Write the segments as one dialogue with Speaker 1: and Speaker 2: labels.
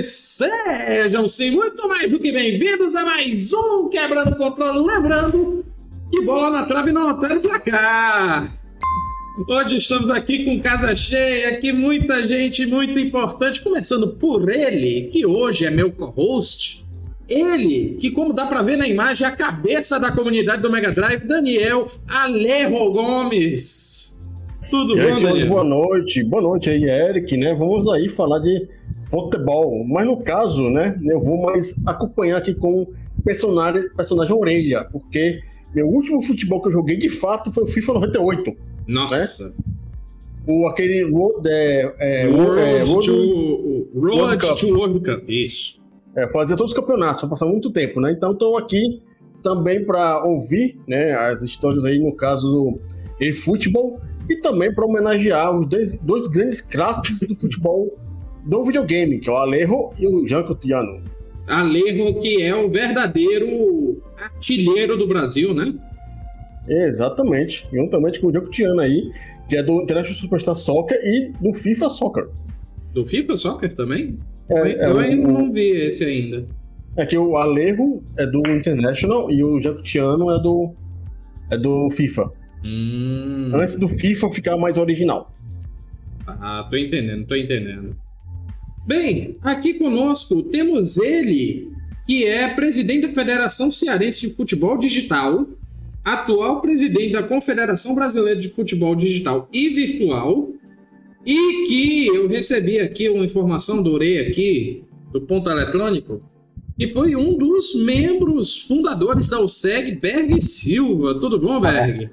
Speaker 1: E sejam sim muito mais do que bem-vindos a mais um Quebrando o Controle. Lembrando que bola na trave não altera pra cá. Hoje estamos aqui com casa cheia, aqui muita gente muito importante, começando por ele, que hoje é meu co-host. Ele, que como dá pra ver na imagem, é a cabeça da comunidade do Mega Drive, Daniel Alejo Gomes.
Speaker 2: Tudo e bom, aí, Daniel? Boa noite, boa noite aí, Eric, né? Vamos aí falar de futebol. Mas no caso, né, eu vou mais acompanhar aqui com personagem, personagem orelha, porque meu último futebol que eu joguei de fato foi o FIFA 98.
Speaker 1: Nossa. Né?
Speaker 2: O, aquele Road, é,
Speaker 1: é, Road, é, Road, to, Road, World Cup. to World Cup. Isso.
Speaker 2: É, fazia todos os campeonatos, passar muito tempo, né? Então estou aqui também para ouvir né, as histórias aí, no caso do eFootball, e também para homenagear os dois, dois grandes craques do futebol do videogame, que é o Alejo e o Jean Cotiano.
Speaker 1: Alejo, que é o verdadeiro artilheiro do Brasil, né?
Speaker 2: Exatamente. Juntamente com o Jean Cotiano aí, que é do International Superstar Soccer e do FIFA Soccer.
Speaker 1: Do FIFA Soccer também? É, eu é, ainda não vi esse ainda.
Speaker 2: É que o Alejo é do International e o Jacutiano é do, é do FIFA.
Speaker 1: Hum.
Speaker 2: Antes do FIFA ficar mais original.
Speaker 1: Ah, tô entendendo, tô entendendo. Bem, aqui conosco temos ele, que é presidente da Federação Cearense de Futebol Digital, atual presidente da Confederação Brasileira de Futebol Digital e Virtual, e que eu recebi aqui uma informação, adorei aqui, do ponto eletrônico, e foi um dos membros fundadores da USEG, Berg Silva. Tudo bom, Berg?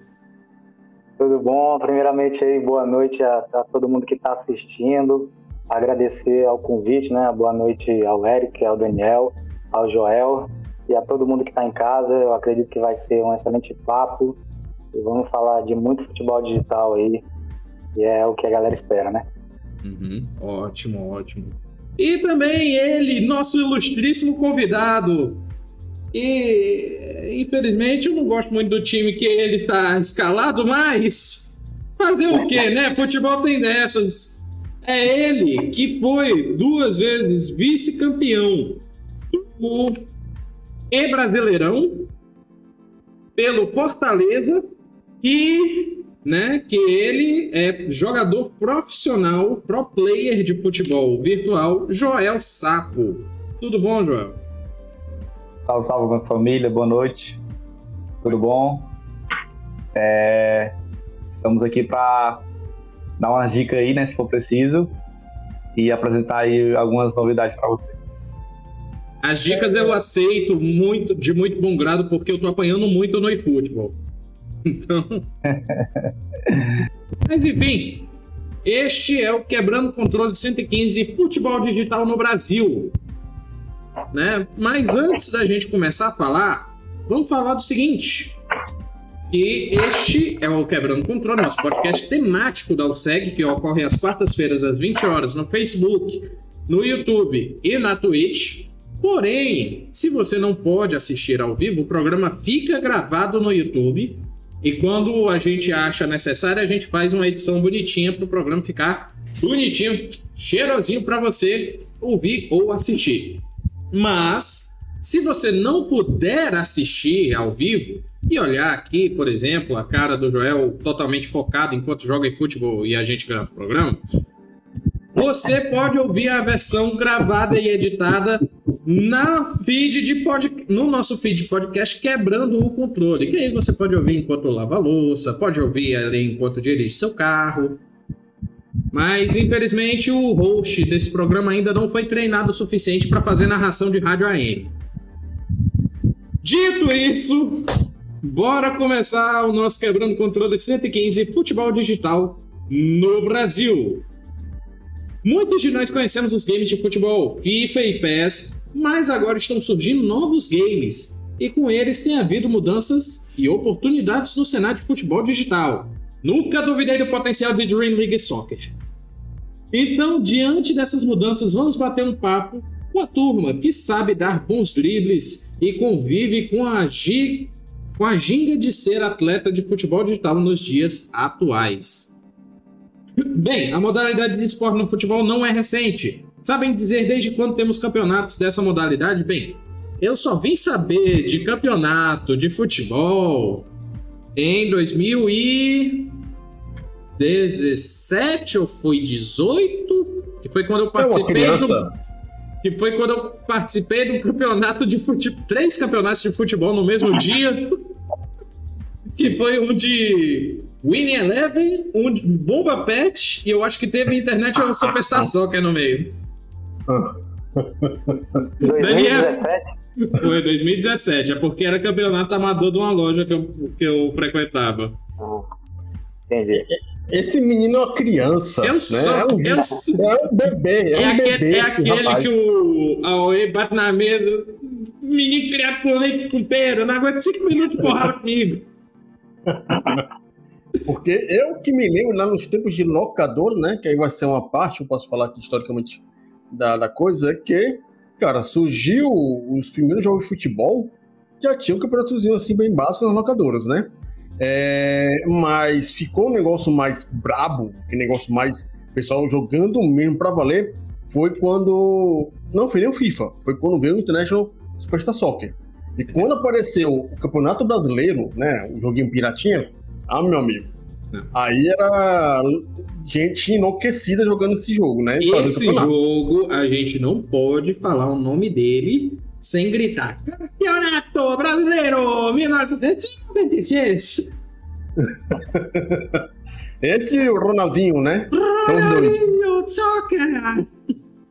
Speaker 3: Tudo bom. Primeiramente aí, boa noite a, a todo mundo que está assistindo agradecer ao convite, né? Boa noite ao Eric, ao Daniel, ao Joel e a todo mundo que está em casa. Eu acredito que vai ser um excelente papo e vamos falar de muito futebol digital aí, e é o que a galera espera, né?
Speaker 1: Uhum. Ótimo, ótimo. E também ele, nosso ilustríssimo convidado. E infelizmente eu não gosto muito do time que ele tá escalado, mas fazer o quê, né? Futebol tem dessas. É ele que foi duas vezes vice-campeão do E Brasileirão pelo Fortaleza e né, que ele é jogador profissional, pro player de futebol virtual, Joel Sapo. Tudo bom, Joel?
Speaker 4: Salve, salve, minha família, boa noite. Tudo bom? É... Estamos aqui para dar umas dicas aí, né, se for preciso, e apresentar aí algumas novidades para vocês.
Speaker 1: As dicas eu aceito muito, de muito bom grado, porque eu tô apanhando muito no eFootball. Então. Mas enfim, este é o Quebrando Controle 115 Futebol Digital no Brasil. Né? Mas antes da gente começar a falar, vamos falar do seguinte. E este é o Quebrando Controle, nosso podcast temático da USEG, que ocorre às quartas-feiras, às 20 horas, no Facebook, no YouTube e na Twitch. Porém, se você não pode assistir ao vivo, o programa fica gravado no YouTube. E quando a gente acha necessário, a gente faz uma edição bonitinha para o programa ficar bonitinho, cheirosinho para você ouvir ou assistir. Mas, se você não puder assistir ao vivo, e olhar aqui, por exemplo, a cara do Joel totalmente focado enquanto joga em futebol e a gente grava o programa, você pode ouvir a versão gravada e editada na feed de pod... no nosso feed de podcast quebrando o controle. Que aí você pode ouvir enquanto lava a louça, pode ouvir ali enquanto dirige seu carro. Mas infelizmente o host desse programa ainda não foi treinado o suficiente para fazer narração de rádio AM. Dito isso, Bora começar o nosso Quebrando Controle 115 Futebol Digital no Brasil. Muitos de nós conhecemos os games de futebol, FIFA e PES, mas agora estão surgindo novos games, e com eles tem havido mudanças e oportunidades no cenário de futebol digital. Nunca duvidei do potencial de Dream League Soccer. Então, diante dessas mudanças, vamos bater um papo com a turma que sabe dar bons dribles e convive com a G com a ginga de ser atleta de futebol digital nos dias atuais. Bem, a modalidade de esporte no futebol não é recente. Sabem dizer desde quando temos campeonatos dessa modalidade? Bem, eu só vim saber de campeonato de futebol em 2017 ou foi 18? Que foi quando eu participei
Speaker 2: é
Speaker 1: do, que foi quando eu participei do campeonato de futebol, três campeonatos de futebol no mesmo dia. Que foi um de Winning Eleven, um de Bomba Pet e eu acho que teve Internet ou Superstar Soccer no meio.
Speaker 3: 2017?
Speaker 1: Foi 2017, é porque era campeonato amador de uma loja que eu, que eu frequentava.
Speaker 3: Entendi.
Speaker 2: Esse menino é uma criança.
Speaker 1: Eu
Speaker 2: né?
Speaker 1: só-
Speaker 2: é, um,
Speaker 1: eu
Speaker 2: é
Speaker 1: só-
Speaker 2: um bebê. É,
Speaker 1: É,
Speaker 2: um
Speaker 1: aquele,
Speaker 2: bebê
Speaker 1: é aquele
Speaker 2: rapaz.
Speaker 1: que o Aue bate na mesa, menino criado por leite com pera, não aguenta cinco minutos de porrada comigo.
Speaker 2: Porque eu que me lembro lá nos tempos de locador, né? Que aí vai ser uma parte, eu posso falar aqui historicamente da, da coisa, é que, cara, surgiu os primeiros jogos de futebol, já tinha um campeonatozinho assim bem básico nas locadoras, né? É, mas ficou um negócio mais brabo, que negócio mais pessoal jogando mesmo pra valer, foi quando. Não foi nem o FIFA, foi quando veio o International Superstar Soccer. E quando apareceu o Campeonato Brasileiro, né? O joguinho piratinha, ah, meu amigo.
Speaker 1: Não.
Speaker 2: Aí era gente enlouquecida jogando esse jogo, né?
Speaker 1: Esse jogo, a gente não pode falar o nome dele sem gritar Campeonato Brasileiro 1996.
Speaker 2: Esse e o Ronaldinho, né?
Speaker 1: Ronaldinho Soccer!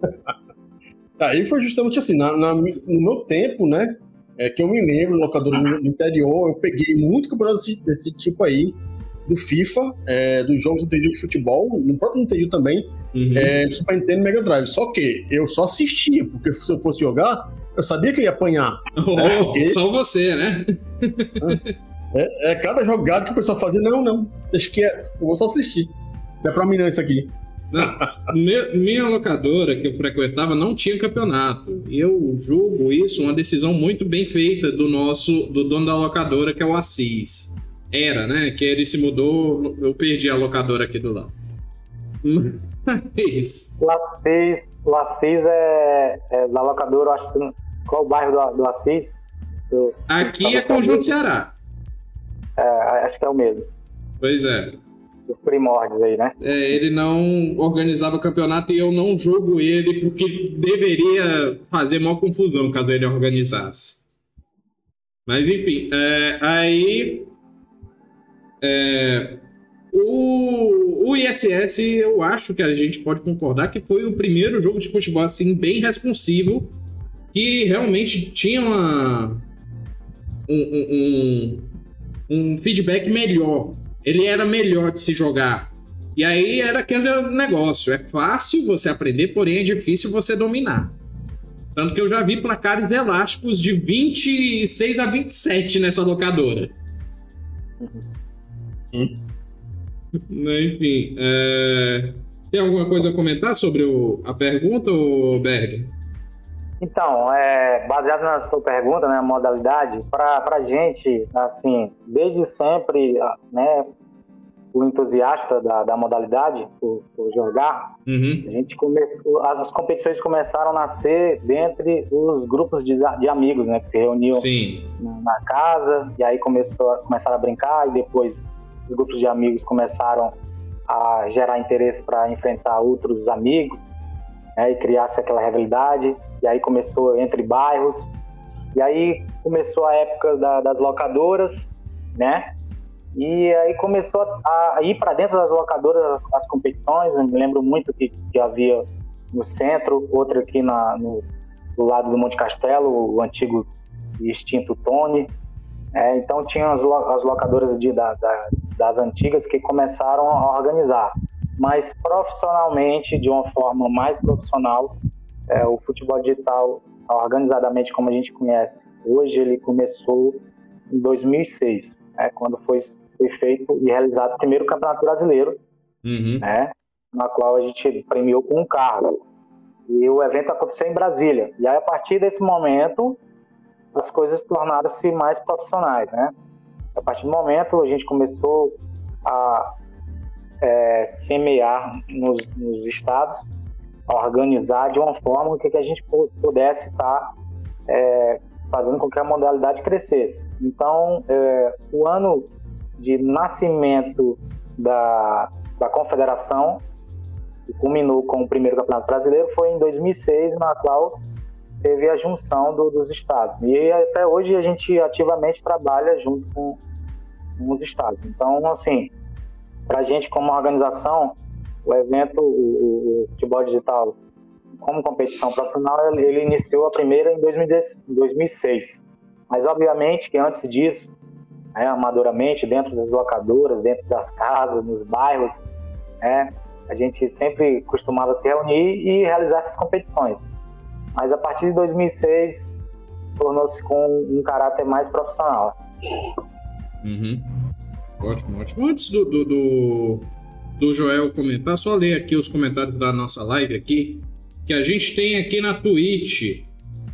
Speaker 2: Aí foi justamente assim, na, na- no meu tempo, né? É que eu me lembro, locador no no interior, eu peguei muito campeonato desse, desse tipo aí, do FIFA, é, dos jogos do Nintendo de futebol, no próprio Nintendo também,
Speaker 1: Uhum.
Speaker 2: é, do Super Nintendo e Mega Drive. Só que eu só assistia, porque se eu fosse jogar, eu sabia que ia apanhar.
Speaker 1: Oh,
Speaker 2: é.
Speaker 1: só você, né?
Speaker 2: É, é cada jogada que o pessoal fazia, não, não, deixa quieto, eu vou só assistir. Não é pra mim não isso aqui.
Speaker 1: Não, minha locadora que eu frequentava não tinha campeonato. E eu julgo isso uma decisão muito bem feita do nosso, do dono da locadora, que é o Assis. Era, né? Que ele se mudou, eu perdi a locadora aqui do lado. Mas,
Speaker 3: Lacis, Lacis é, é da locadora, eu acho que. Qual o bairro do, do Assis? Eu,
Speaker 1: aqui é Conjunto Ceará.
Speaker 3: é, acho que é o mesmo.
Speaker 1: Pois é.
Speaker 3: Os primórdios aí, né?
Speaker 1: É, ele não organizava campeonato e eu não julgo ele porque deveria fazer maior confusão caso ele organizasse. Mas enfim, é, aí é, o, o ISS eu acho que a gente pode concordar que foi o primeiro jogo de futebol assim bem responsivo que realmente tinha uma, um, um, um, um feedback melhor ele era melhor de se jogar. E aí era aquele negócio: é fácil você aprender, porém é difícil você dominar. Tanto que eu já vi placares elásticos de 26 a 27 nessa locadora. Enfim, é, tem alguma coisa a comentar sobre o- a pergunta, Berg?
Speaker 3: Então, é, baseado na sua pergunta, né, a modalidade, para a gente, assim, desde sempre, ah, né, o entusiasta da, da modalidade, por, por jogar,
Speaker 1: Uhum.
Speaker 3: a gente começou, as, competições começaram a nascer dentre os grupos de, de amigos, né, que se reuniam na na casa, e aí começou, a- começaram a brincar, e depois os grupos de amigos começaram a gerar interesse para enfrentar outros amigos, né, e criar-se aquela rivalidade, e aí começou entre bairros, e aí começou a época da- das locadoras, né, e aí começou a, a ir para dentro das locadoras as competições, eu me lembro muito que, que havia no centro, outra aqui na, no, do lado do Monte Castelo, o antigo e extinto Tony. É, então tinha as, lo- as locadoras de- da- da- das antigas que começaram a organizar. Mas profissionalmente, de uma forma mais profissional, é, o futebol digital, organizadamente como a gente conhece, hoje ele começou em 2006, né, quando foi, feito e realizado o primeiro Campeonato Brasileiro,
Speaker 1: Uhum.
Speaker 3: né, na qual a gente premiou com um carro. E o evento aconteceu em Brasília. E aí, a partir desse momento, as coisas tornaram-se mais profissionais, né? A partir do momento, a gente começou a é, semear nos, nos estados, organizar de uma forma que, a gente pudesse estar tá, é, fazendo com que a modalidade crescesse. Então, é, o ano de nascimento da, da confederação, que culminou com o primeiro campeonato brasileiro, foi em 2006, na qual teve a junção do, dos estados. E até hoje a gente ativamente trabalha junto com, com os estados. Então, assim, para a gente como organização, o evento, o, o, futebol digital como competição profissional, ele iniciou a primeira em 2006. Mas obviamente que antes disso, né, amadoramente, dentro das locadoras, dentro das casas, nos bairros, né, a gente sempre costumava se reunir e realizar essas competições. Mas a partir de 2006 tornou-se com um caráter mais profissional.
Speaker 1: Uhum. Ótimo, ótimo. Antes do, do, do, do Joel comentar, só ler aqui os comentários da nossa live aqui, que a gente tem aqui na Twitch.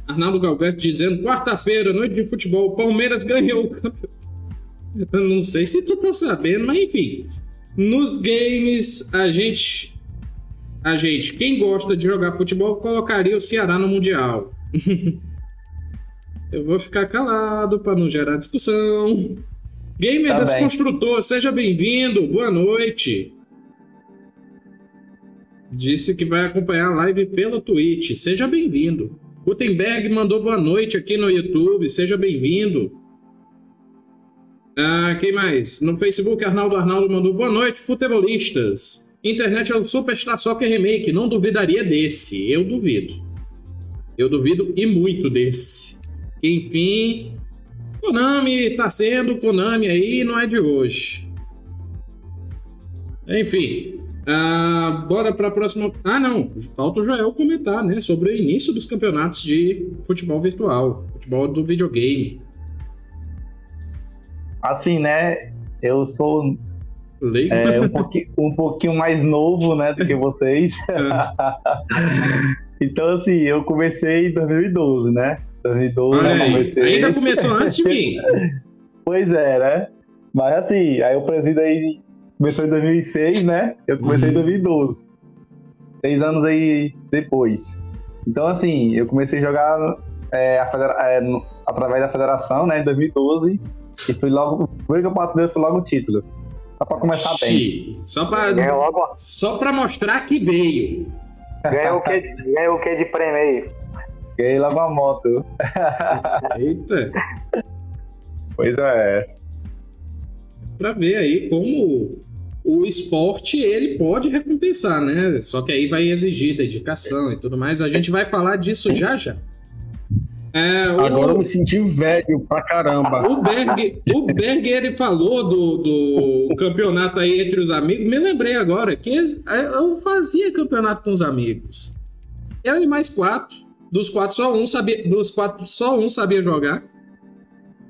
Speaker 1: Arnaldo Galberto dizendo, quarta-feira, noite de futebol, Palmeiras ganhou o campeonato. Eu não sei se tu tá sabendo, mas enfim. Nos games, a gente. A gente, quem gosta de jogar futebol, colocaria o Ceará no Mundial. Eu vou ficar calado para não gerar discussão. Gamer tá Desconstrutor, seja bem-vindo, boa noite. Disse que vai acompanhar a live pela Twitch, seja bem-vindo. Gutenberg mandou boa noite aqui no YouTube, seja bem-vindo. Ah, quem mais? No Facebook, Arnaldo Arnaldo mandou boa noite, futebolistas. Internet é o Superstar Soccer Remake, não duvidaria desse, eu duvido. Eu duvido e muito desse. Enfim, Konami tá sendo Konami aí, não é de hoje. Enfim, uh, bora para a próxima. Ah, não, falta o Joel comentar, né, sobre o início dos campeonatos de futebol virtual, futebol do videogame.
Speaker 4: Assim, né, eu sou é, um, pouquinho, um pouquinho mais novo, né, do que vocês. então, assim, eu comecei em 2012, né? 2012 eu comecei.
Speaker 1: Ainda começou antes de mim.
Speaker 4: pois é, né? Mas assim, aí o presido aí começou em 2006, né? Eu comecei uhum. em 2012. Seis anos aí depois. Então, assim, eu comecei a jogar é, a federa é, no, através da federação, né, em 2012. E fui logo. O primeiro campeonato dele foi logo o título. Só pra começar bem.
Speaker 1: Só pra, logo... só pra mostrar que veio.
Speaker 3: Ganhou o que, ganhou o que de prêmio aí?
Speaker 4: Ganhei logo uma moto.
Speaker 1: Eita!
Speaker 4: Pois é.
Speaker 1: Pra ver aí como o esporte ele pode recompensar, né? Só que aí vai exigir dedicação e tudo mais. A gente vai falar disso já já.
Speaker 2: É, o... Agora eu me senti velho pra caramba.
Speaker 1: O Berg, o Berg ele falou do, do campeonato aí entre os amigos. Me lembrei agora que eu fazia campeonato com os amigos. Eu e mais quatro. Dos quatro, só um sabia, dos quatro, só um sabia jogar.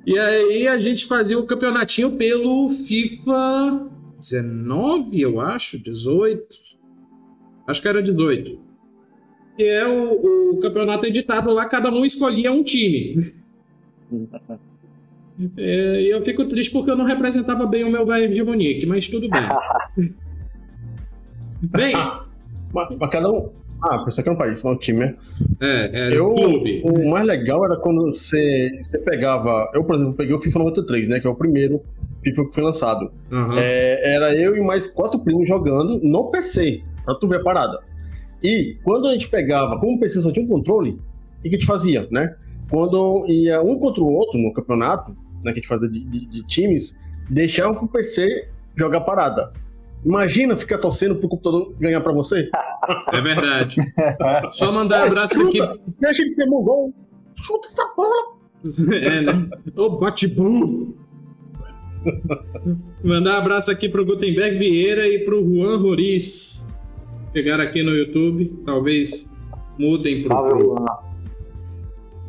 Speaker 1: E aí a gente fazia o campeonatinho pelo FIFA 19, eu acho, 18. Acho que era 18. Que é o, o campeonato editado lá, cada um escolhia um time. É, e eu fico triste porque eu não representava bem o meu Bayern de Munique, mas tudo bem. bem.
Speaker 2: Mas, mas cada um, ah, pensei que era um país, não um time, né?
Speaker 1: É, era eu, clube.
Speaker 2: O mais legal era quando você, você pegava. Eu, por exemplo, peguei o FIFA 93, né? Que é o primeiro FIFA que foi lançado. Uhum. É, era eu e mais quatro primos jogando no PC, pra tu ver a parada. E quando a gente pegava, como o PC só tinha um controle, o que a gente fazia, né? Quando ia um contra o outro no campeonato, né, que a gente fazia de, de, de times, deixava o PC jogar parada. Imagina ficar torcendo pro computador ganhar pra você.
Speaker 1: É verdade. Só mandar um abraço aqui.
Speaker 2: Deixa de ser mongol. Chuta essa bola.
Speaker 1: É, né? Ô, bate bom. Mandar um abraço aqui pro Gutenberg Vieira e pro Juan Roriz. Chegaram aqui no YouTube. Talvez mudem pro. Salve, Juan.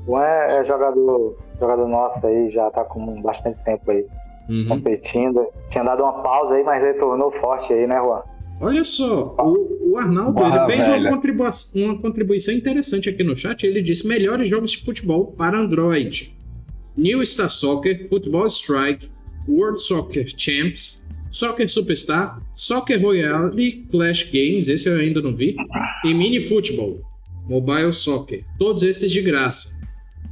Speaker 3: Juan é, é jogador, jogador nosso aí, já tá com bastante tempo aí uhum. competindo. Tinha dado uma pausa aí, mas retornou forte aí, né, Juan?
Speaker 1: Olha só, o, o Arnaldo ele fez uma, uma contribuição interessante aqui no chat. Ele disse: melhores jogos de futebol para Android. New Star Soccer, Football Strike, World Soccer Champs, Soccer Superstar, Soccer Royale, Clash Games, esse eu ainda não vi, e Mini Football, Mobile Soccer. Todos esses de graça.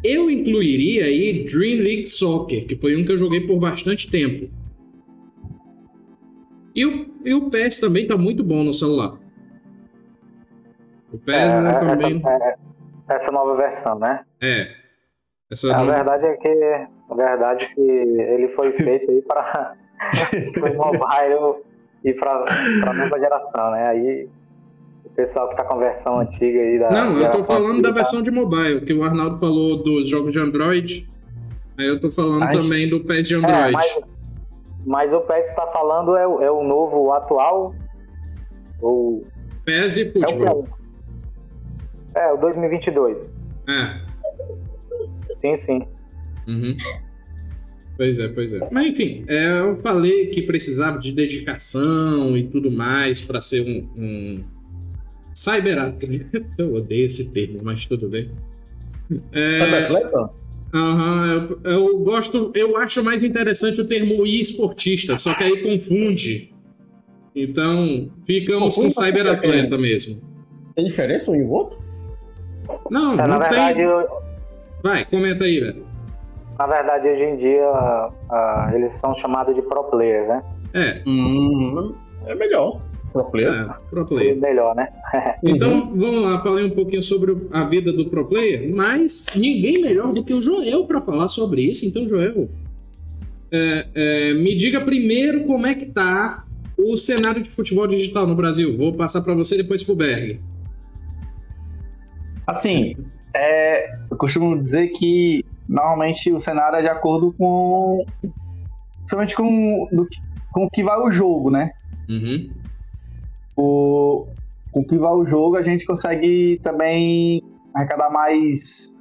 Speaker 1: Eu incluiria aí Dream League Soccer, que foi um que eu joguei por bastante tempo. E o, e o PES também tá muito bom no celular.
Speaker 3: O PES é, né, também... Essa, é, essa nova versão, né?
Speaker 1: É.
Speaker 3: Essa a verdade é que a verdade é que ele foi feito aí para o mobile e para a nova geração, né? Aí o pessoal que tá com a versão antiga aí da
Speaker 1: Não, eu tô falando antiga, da versão de mobile, que o Arnaldo falou dos jogos de Android. Aí eu tô falando mas, também do PES de Android. É,
Speaker 3: mas, mas, o PES que tá falando é, é o novo atual ou
Speaker 1: PES e futebol.
Speaker 3: É o, é, o 2022.
Speaker 1: É.
Speaker 3: Sim, sim.
Speaker 1: Uhum. Pois é, pois é. Mas enfim, é, eu falei que precisava de dedicação e tudo mais para ser um, um cyberatleta. Eu odeio esse termo, mas tudo bem.
Speaker 2: É... Cyberatleta?
Speaker 1: Aham, uhum, eu, eu, gosto, eu acho mais interessante o termo esportista, só que aí confunde. Então, ficamos com cyberatleta mesmo.
Speaker 2: Tem diferença um e o outro?
Speaker 1: Não, é, não tem. Verdade, eu Vai, comenta aí, velho.
Speaker 3: Na verdade, hoje em dia, uh, eles são chamados de pro player, né?
Speaker 1: É.
Speaker 2: Hum, é melhor. Pro player. É,
Speaker 1: pro player.
Speaker 3: Sim, melhor, né?
Speaker 1: então, vamos lá, falei um pouquinho sobre a vida do pro player, mas ninguém melhor do que o Joel para falar sobre isso. Então, Joel, é, é, me diga primeiro como é que tá o cenário de futebol digital no Brasil. Vou passar para você depois pro Berg.
Speaker 4: Assim, é, eu costumo dizer que normalmente o cenário é de acordo com. Principalmente com, do, com o que vai o jogo, né?
Speaker 1: Uhum.
Speaker 4: O, com o que vai o jogo, a gente consegue também arrecadar mais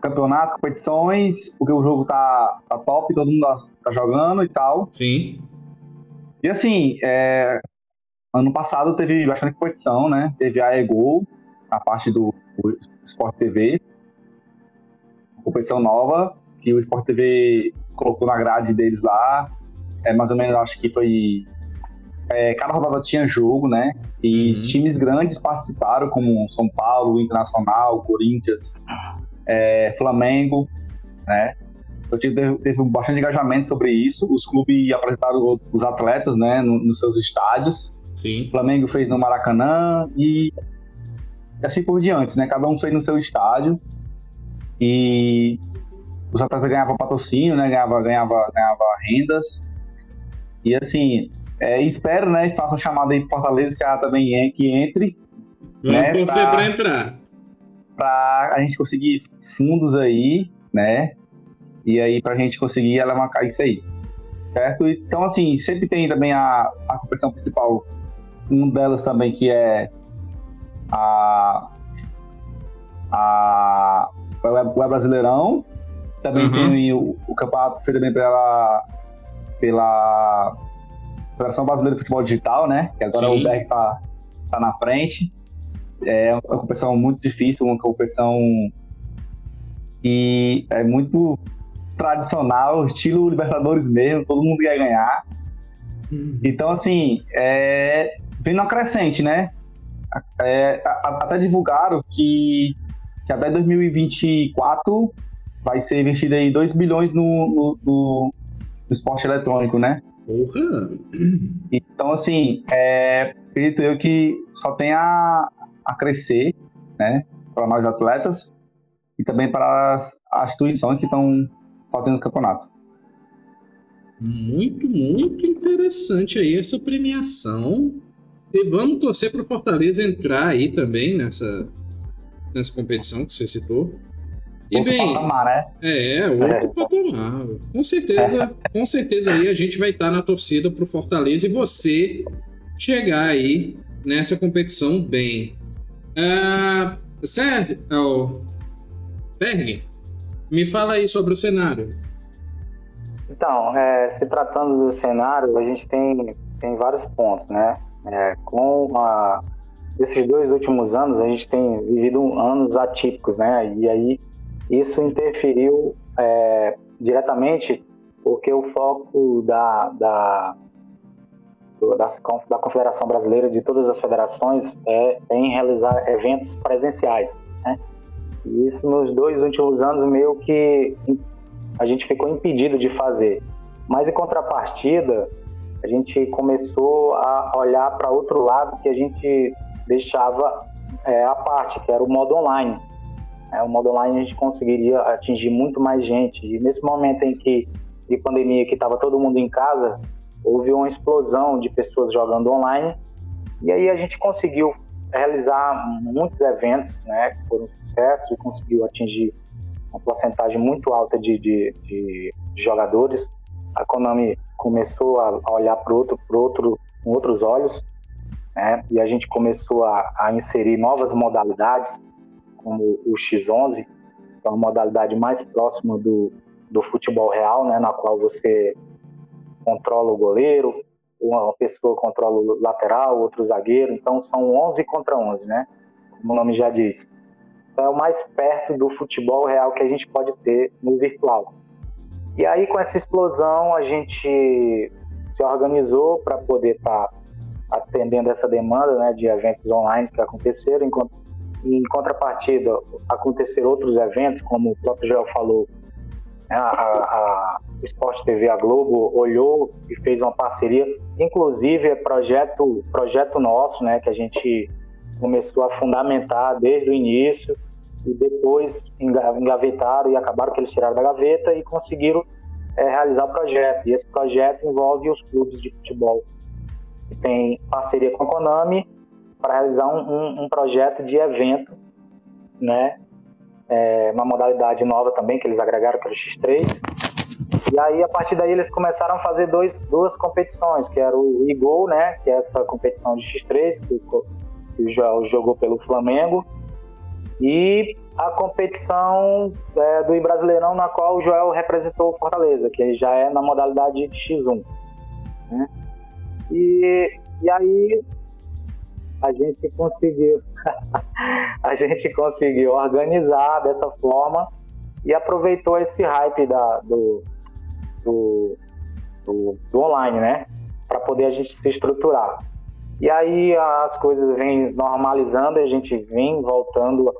Speaker 4: campeonatos, competições, porque o jogo tá, tá top, todo mundo tá, tá jogando e tal.
Speaker 1: Sim.
Speaker 4: E assim, é, ano passado teve bastante competição, né? Teve a EGO, a parte do Sport TV, competição nova que o Sport TV colocou na grade deles lá. É mais ou menos, acho que foi. É, cada rodada tinha jogo, né? E uhum. times grandes participaram, como São Paulo, Internacional, Corinthians, é, Flamengo, né? Então teve, teve bastante engajamento sobre isso. Os clubes apresentaram os, os atletas, né, no, nos seus estádios.
Speaker 1: Sim.
Speaker 4: O Flamengo fez no Maracanã e assim por diante, né? Cada um fez no seu estádio e os atletas ganhavam patrocínio, né? Ganhava, ganhava, ganhava rendas. E assim, é, espero, né, que façam chamada aí pro Fortaleza, se ela também é, que entre.
Speaker 1: Vamos né, torcer pra, entrar.
Speaker 4: Pra a gente conseguir fundos aí, né? E aí pra gente conseguir alavancar isso aí. Certo? Então, assim, sempre tem também a, a competição principal. Um delas também que é a, a o Web Brasileirão, também uhum. tem o, o, campeonato feito também pela, pela Federação Brasileira de Futebol Digital, né? Que agora Sim. o BR tá, tá na frente. É uma competição muito difícil, uma competição que é muito tradicional, estilo Libertadores mesmo, todo mundo quer ganhar. Uhum. Então, assim, é, vem numa crescente, né? É, até divulgaram que, que até 2024 vai ser investido aí 2 bilhões no, no, no, no esporte eletrônico, né?
Speaker 1: Porra!
Speaker 4: Então, assim, é, acredito eu que só tem a, a crescer, né? Para nós atletas e também para as, as instituições que estão fazendo o campeonato.
Speaker 1: Muito, muito interessante aí essa premiação. E vamos torcer para o Fortaleza entrar aí também nessa, nessa competição que você citou.
Speaker 4: E outro bem, patamar, né?
Speaker 1: É, outro é. patamar. Com certeza, com certeza aí a gente vai estar na torcida pro Fortaleza e você chegar aí nessa competição bem. Uh, Sérgio, oh, Berg, me fala aí sobre o cenário.
Speaker 3: Então, é, se tratando do cenário, a gente tem, tem vários pontos, né? É, com a, esses dois últimos anos, a gente tem vivido anos atípicos, né? E aí isso interferiu é, diretamente porque o foco da, da, da, da Confederação Brasileira, de todas as federações, é, em realizar eventos presenciais. Né? E isso nos dois últimos anos meio que a gente ficou impedido de fazer. Mas em contrapartida, a gente começou a olhar para outro lado que a gente deixava é, à parte, que era o modo online. É, o modo online a gente conseguiria atingir muito mais gente. E nesse momento em que de pandemia que estava todo mundo em casa, houve uma explosão de pessoas jogando online. E aí a gente conseguiu realizar muitos eventos, né, que foram um sucesso e conseguiu atingir uma porcentagem muito alta de, de, de jogadores. A Konami começou a, olhar para outro, outro, com outros olhos, né? E a gente começou a, a, inserir novas modalidades, como o X11, que é uma modalidade mais próxima do, do futebol real, né? Na qual você controla o goleiro, uma pessoa controla o lateral, outro zagueiro, então são 11 contra 11, né? Como o nome já diz. Então é o mais perto do futebol real que a gente pode ter no virtual. E aí, com essa explosão, a gente se organizou para poder estar tá atendendo essa demanda né, de eventos online que aconteceram. Em contrapartida, aconteceram outros eventos, como o próprio Joel falou, né, a, a, o Esporte TV A Globo olhou e fez uma parceria, inclusive é projeto, projeto nosso, né, que a gente começou a fundamentar desde o início e depois engavetaram e acabaram que eles tiraram da gaveta e conseguiram é, realizar o projeto. E esse projeto envolve os clubes de futebol que tem parceria com a Konami para realizar um, um, um, projeto de evento, né? É, uma modalidade nova também que eles agregaram era o X3. E aí a partir daí eles começaram a fazer dois, duas competições, que era o IGO, né? Que é essa competição de X3 que, que jogou pelo Flamengo e a competição é, do Brasileirão, na qual o Joel representou o Fortaleza, que já é na modalidade X1. Né? E, e aí a gente conseguiu a gente conseguiu organizar dessa forma e aproveitou esse hype da, do, do, do, do online, né? Para poder a gente se estruturar. E aí as coisas vêm normalizando, a gente vem voltando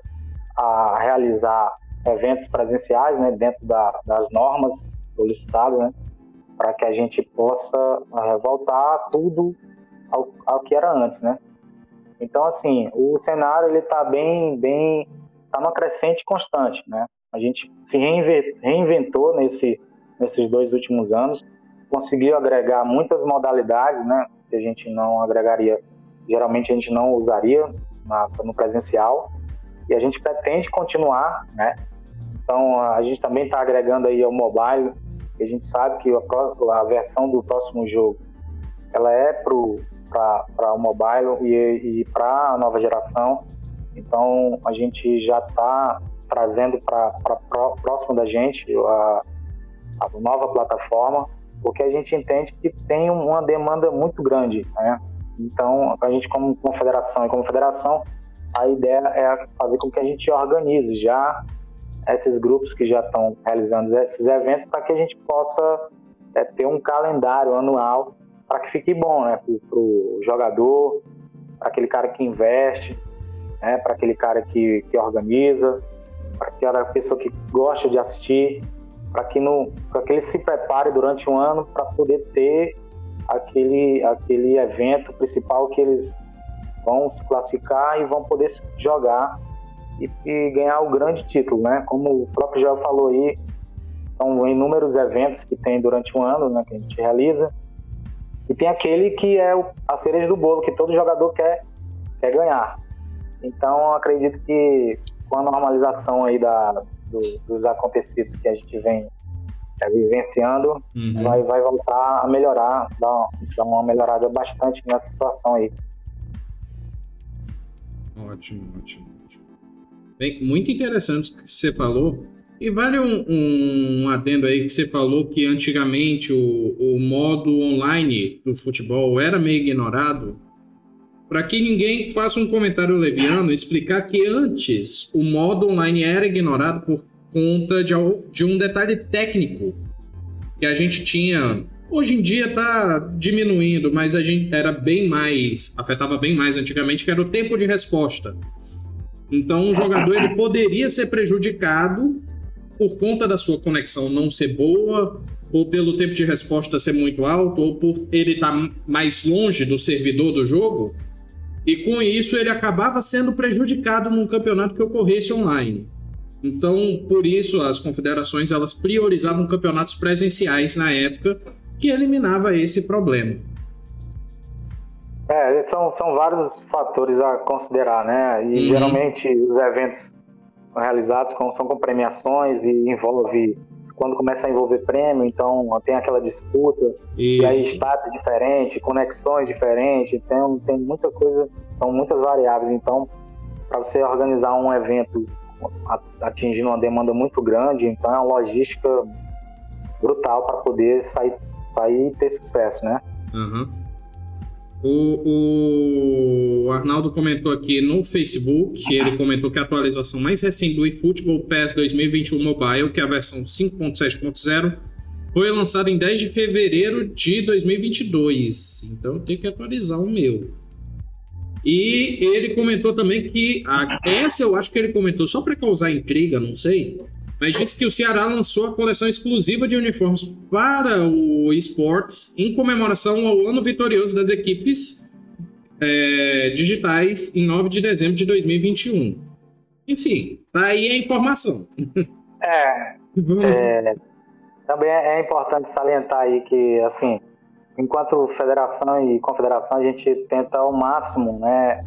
Speaker 3: a realizar eventos presenciais, né, dentro da, das normas do né, para que a gente possa uh, voltar tudo ao, ao, que era antes, né. Então, assim, o cenário ele está bem, bem, está numa crescente constante, né. A gente se reinventou nesse, nesses dois últimos anos, conseguiu agregar muitas modalidades, né, que a gente não agregaria, geralmente a gente não usaria na, no presencial, e a gente pretende continuar, né? Então a gente também está agregando aí ao mobile, a gente sabe que a, a versão do próximo jogo ela é para o mobile e, e para a nova geração. Então a gente já está trazendo para próximo da gente a, a nova plataforma, porque a gente entende que tem uma demanda muito grande, né? Então, a gente como confederação e como federação, a ideia é fazer com que a gente organize já esses grupos que já estão realizando esses eventos para que a gente possa é, ter um calendário anual para que fique bom, né, para o jogador, para aquele cara que investe, né, para aquele cara que, que organiza, para aquela pessoa que gosta de assistir, para que, que ele se prepare durante um ano para poder ter aquele, aquele evento principal que eles vão se classificar e vão poder jogar e, e ganhar o grande título, né? Como o próprio Joel falou aí, são inúmeros eventos que tem durante um ano, né, que a gente realiza. E tem aquele que é a cereja do bolo, que todo jogador quer, quer ganhar. Então, acredito que com a normalização aí da, do, dos acontecidos que a gente vem é, vivenciando, uhum. vai, vai voltar a melhorar, dar, dar uma melhorada bastante nessa situação aí.
Speaker 1: Ótimo, ótimo, ótimo. Bem, muito interessante o que você falou. E vale um, um adendo aí que você falou que antigamente o, o modo online do futebol era meio ignorado. Para que ninguém faça um comentário leviano, explicar que antes o modo online era ignorado por conta de, de um detalhe técnico que a gente tinha Hoje em dia tá diminuindo, mas a gente era bem mais, afetava bem mais antigamente, que era o tempo de resposta. Então, um jogador ele poderia ser prejudicado por conta da sua conexão não ser boa, ou pelo tempo de resposta ser muito alto, ou por ele estar tá mais longe do servidor do jogo. E com isso ele acabava sendo prejudicado num campeonato que ocorresse online. Então, por isso as confederações elas priorizavam campeonatos presenciais na época, que eliminava esse problema.
Speaker 3: É, são, são vários fatores a considerar, né? E uhum. geralmente os eventos são realizados com, são com premiações e envolve quando começa a envolver prêmio, então tem aquela disputa, Isso. e aí status diferente, conexões diferentes, então tem muita coisa, são muitas variáveis. Então, para você organizar um evento atingindo uma demanda muito grande, então é uma logística brutal para poder sair, sair e ter sucesso, né?
Speaker 1: Uhum. O, o, Arnaldo comentou aqui no Facebook, ele comentou que a atualização mais recente do eFootball PES 2021 Mobile, que é a versão 5.7.0, foi lançada em 10 de fevereiro de 2022. Então tem que atualizar o meu. E ele comentou também que a, essa eu acho que ele comentou só para causar intriga, não sei, mas disse que o Ceará lançou a coleção exclusiva de uniformes para o esportes em comemoração ao ano vitorioso das equipes é, digitais em 9 de dezembro de 2021. Enfim, tá aí a informação.
Speaker 3: É, é também é importante salientar aí que, assim, enquanto federação e confederação, a gente tenta ao máximo, né,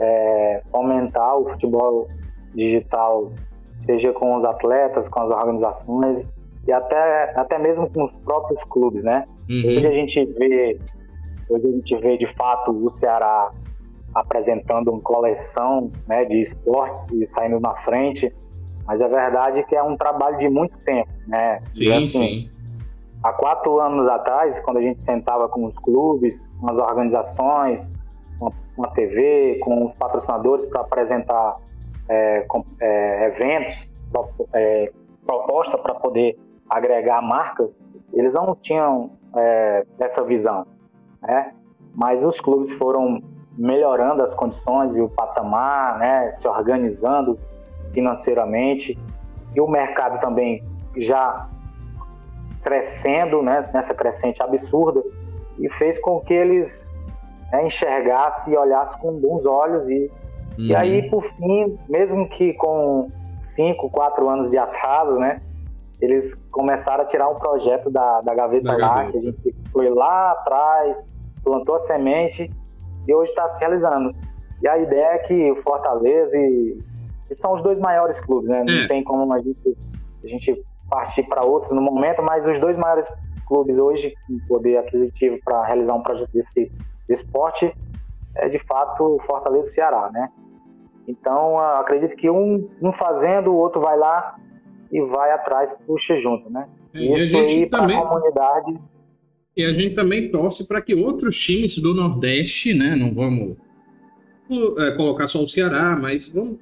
Speaker 3: é, aumentar o futebol digital seja com os atletas, com as organizações e até, até mesmo com os próprios clubes, né? Uhum. Hoje a gente vê, hoje a gente vê de fato o Ceará apresentando uma coleção né, de esportes e saindo na frente, mas é verdade que é um trabalho de muito tempo, né?
Speaker 1: Sim, assim, sim.
Speaker 3: Há quatro anos atrás, quando a gente sentava com os clubes, com as organizações, com a TV, com os patrocinadores para apresentar é, é, eventos, é, proposta para poder agregar marca, eles não tinham é, essa visão, né? Mas os clubes foram melhorando as condições e o patamar, né? Se organizando financeiramente e o mercado também já crescendo, né? Nessa crescente absurda e fez com que eles né, enxergassem e olhassem com bons olhos e Uhum. E aí, uhum. por fim, mesmo que com cinco, quatro anos de atraso, né? Eles começaram a tirar um projeto da, da gaveta da lá, gaveta. que a gente foi lá atrás, plantou a semente e hoje está se realizando. E a ideia é que o Fortaleza e, e são os dois maiores clubes, né? Não é. tem como a gente, a gente partir para outros no momento, mas os dois maiores clubes hoje com poder aquisitivo para realizar um projeto desse, desse esporte é de fato o Fortaleza e Ceará, né? Então, acredito que um, um fazendo, o outro vai lá e vai atrás, puxa junto, né?
Speaker 1: É, e Isso aí para a comunidade. E a gente também torce para que outros times do Nordeste, né? Não vamos é, colocar só o Ceará, mas vamos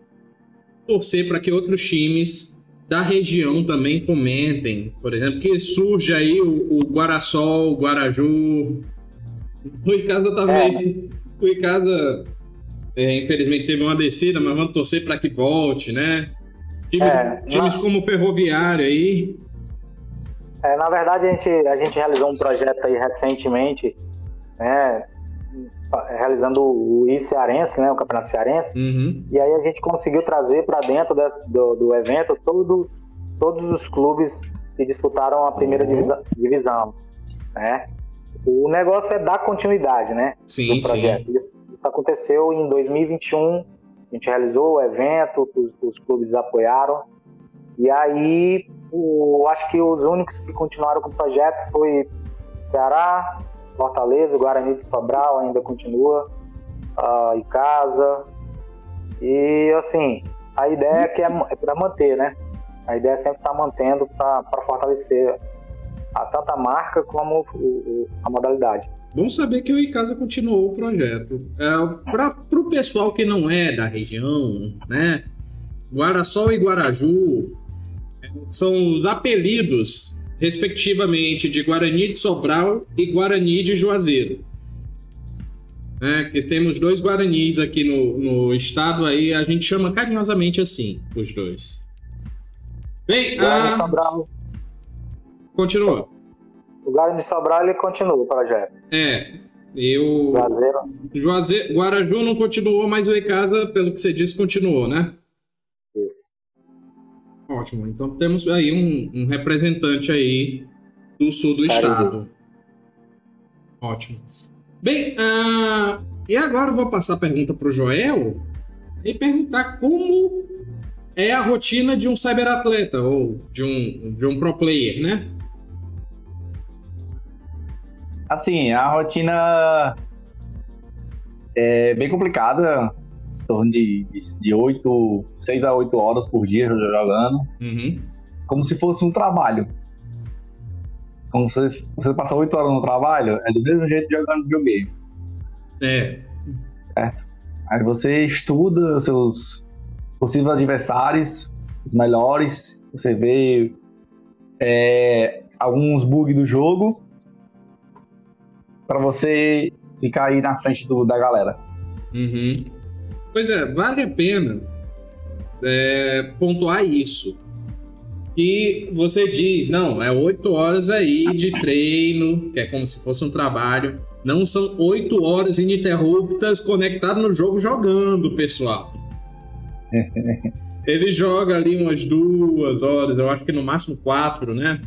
Speaker 1: torcer para que outros times da região também comentem. Por exemplo, que surge aí o, o Guarassol, o Guaraju. O Icasa também. É. O Icasa é, infelizmente teve uma descida, mas vamos torcer para que volte, né? Times, é, times na... como Ferroviário aí.
Speaker 3: É, na verdade, a gente, a gente realizou um projeto aí recentemente, né? Realizando o I Cearense, né? O Campeonato Cearense. Uhum. E aí a gente conseguiu trazer para dentro desse, do, do evento todo, todos os clubes que disputaram a primeira uhum. divisão, divisão, né? O negócio é dar continuidade, né?
Speaker 1: Sim, sim.
Speaker 3: Isso, isso, aconteceu em 2021. A gente realizou o evento, os, os clubes apoiaram. E aí, o, acho que os únicos que continuaram com o projeto foi Ceará, Fortaleza, Guarani de Sobral ainda continua, uh, Icasa. E assim, a ideia é que é, é para manter, né? A ideia é sempre estar tá mantendo para fortalecer a tanto a marca como o, a modalidade.
Speaker 1: Bom saber que o Icasa continuou o projeto. É, Para o pessoal que não é da região, né? Guaraçol e Guaraju são os apelidos respectivamente, de Guarani de Sobral e Guarani de Juazeiro. É, que temos dois Guaranis aqui no, no estado, aí a gente chama carinhosamente assim, os dois. Bem,
Speaker 3: Guarani
Speaker 1: a...
Speaker 3: Sobral.
Speaker 1: continua.
Speaker 3: O Guarani de Sobral ele continua o projeto.
Speaker 1: É, eu...
Speaker 3: Juazeiro.
Speaker 1: Juaze... Guaraju não continuou, mas o Ecasa, pelo que você disse, continuou, né?
Speaker 3: Isso.
Speaker 1: Ótimo. Então temos aí um, um representante aí do sul do
Speaker 3: Cariri.
Speaker 1: estado. Ótimo. Bem, ah, e agora eu vou passar a pergunta para o Joel e perguntar como é a rotina de um cyberatleta ou de um, de um pro player, né?
Speaker 4: Assim, a rotina é bem complicada, em torno de, de, de 8, 6 a 8 horas por dia jogando,
Speaker 1: Uhum.
Speaker 4: como se fosse um trabalho. Como se você passar 8 horas no trabalho, é do mesmo jeito jogando videogame.
Speaker 1: É.
Speaker 4: Aí você estuda seus possíveis adversários, os melhores, você vê é, alguns bugs do jogo para você ficar aí na frente do- da galera.
Speaker 1: Uhum. Pois é, vale a pena é, pontuar isso. Que você diz, não, é oito horas aí de treino, que é como se fosse um trabalho. Não são oito horas ininterruptas conectado no jogo jogando, pessoal. Ele joga ali umas duas horas, eu acho que no máximo quatro, né?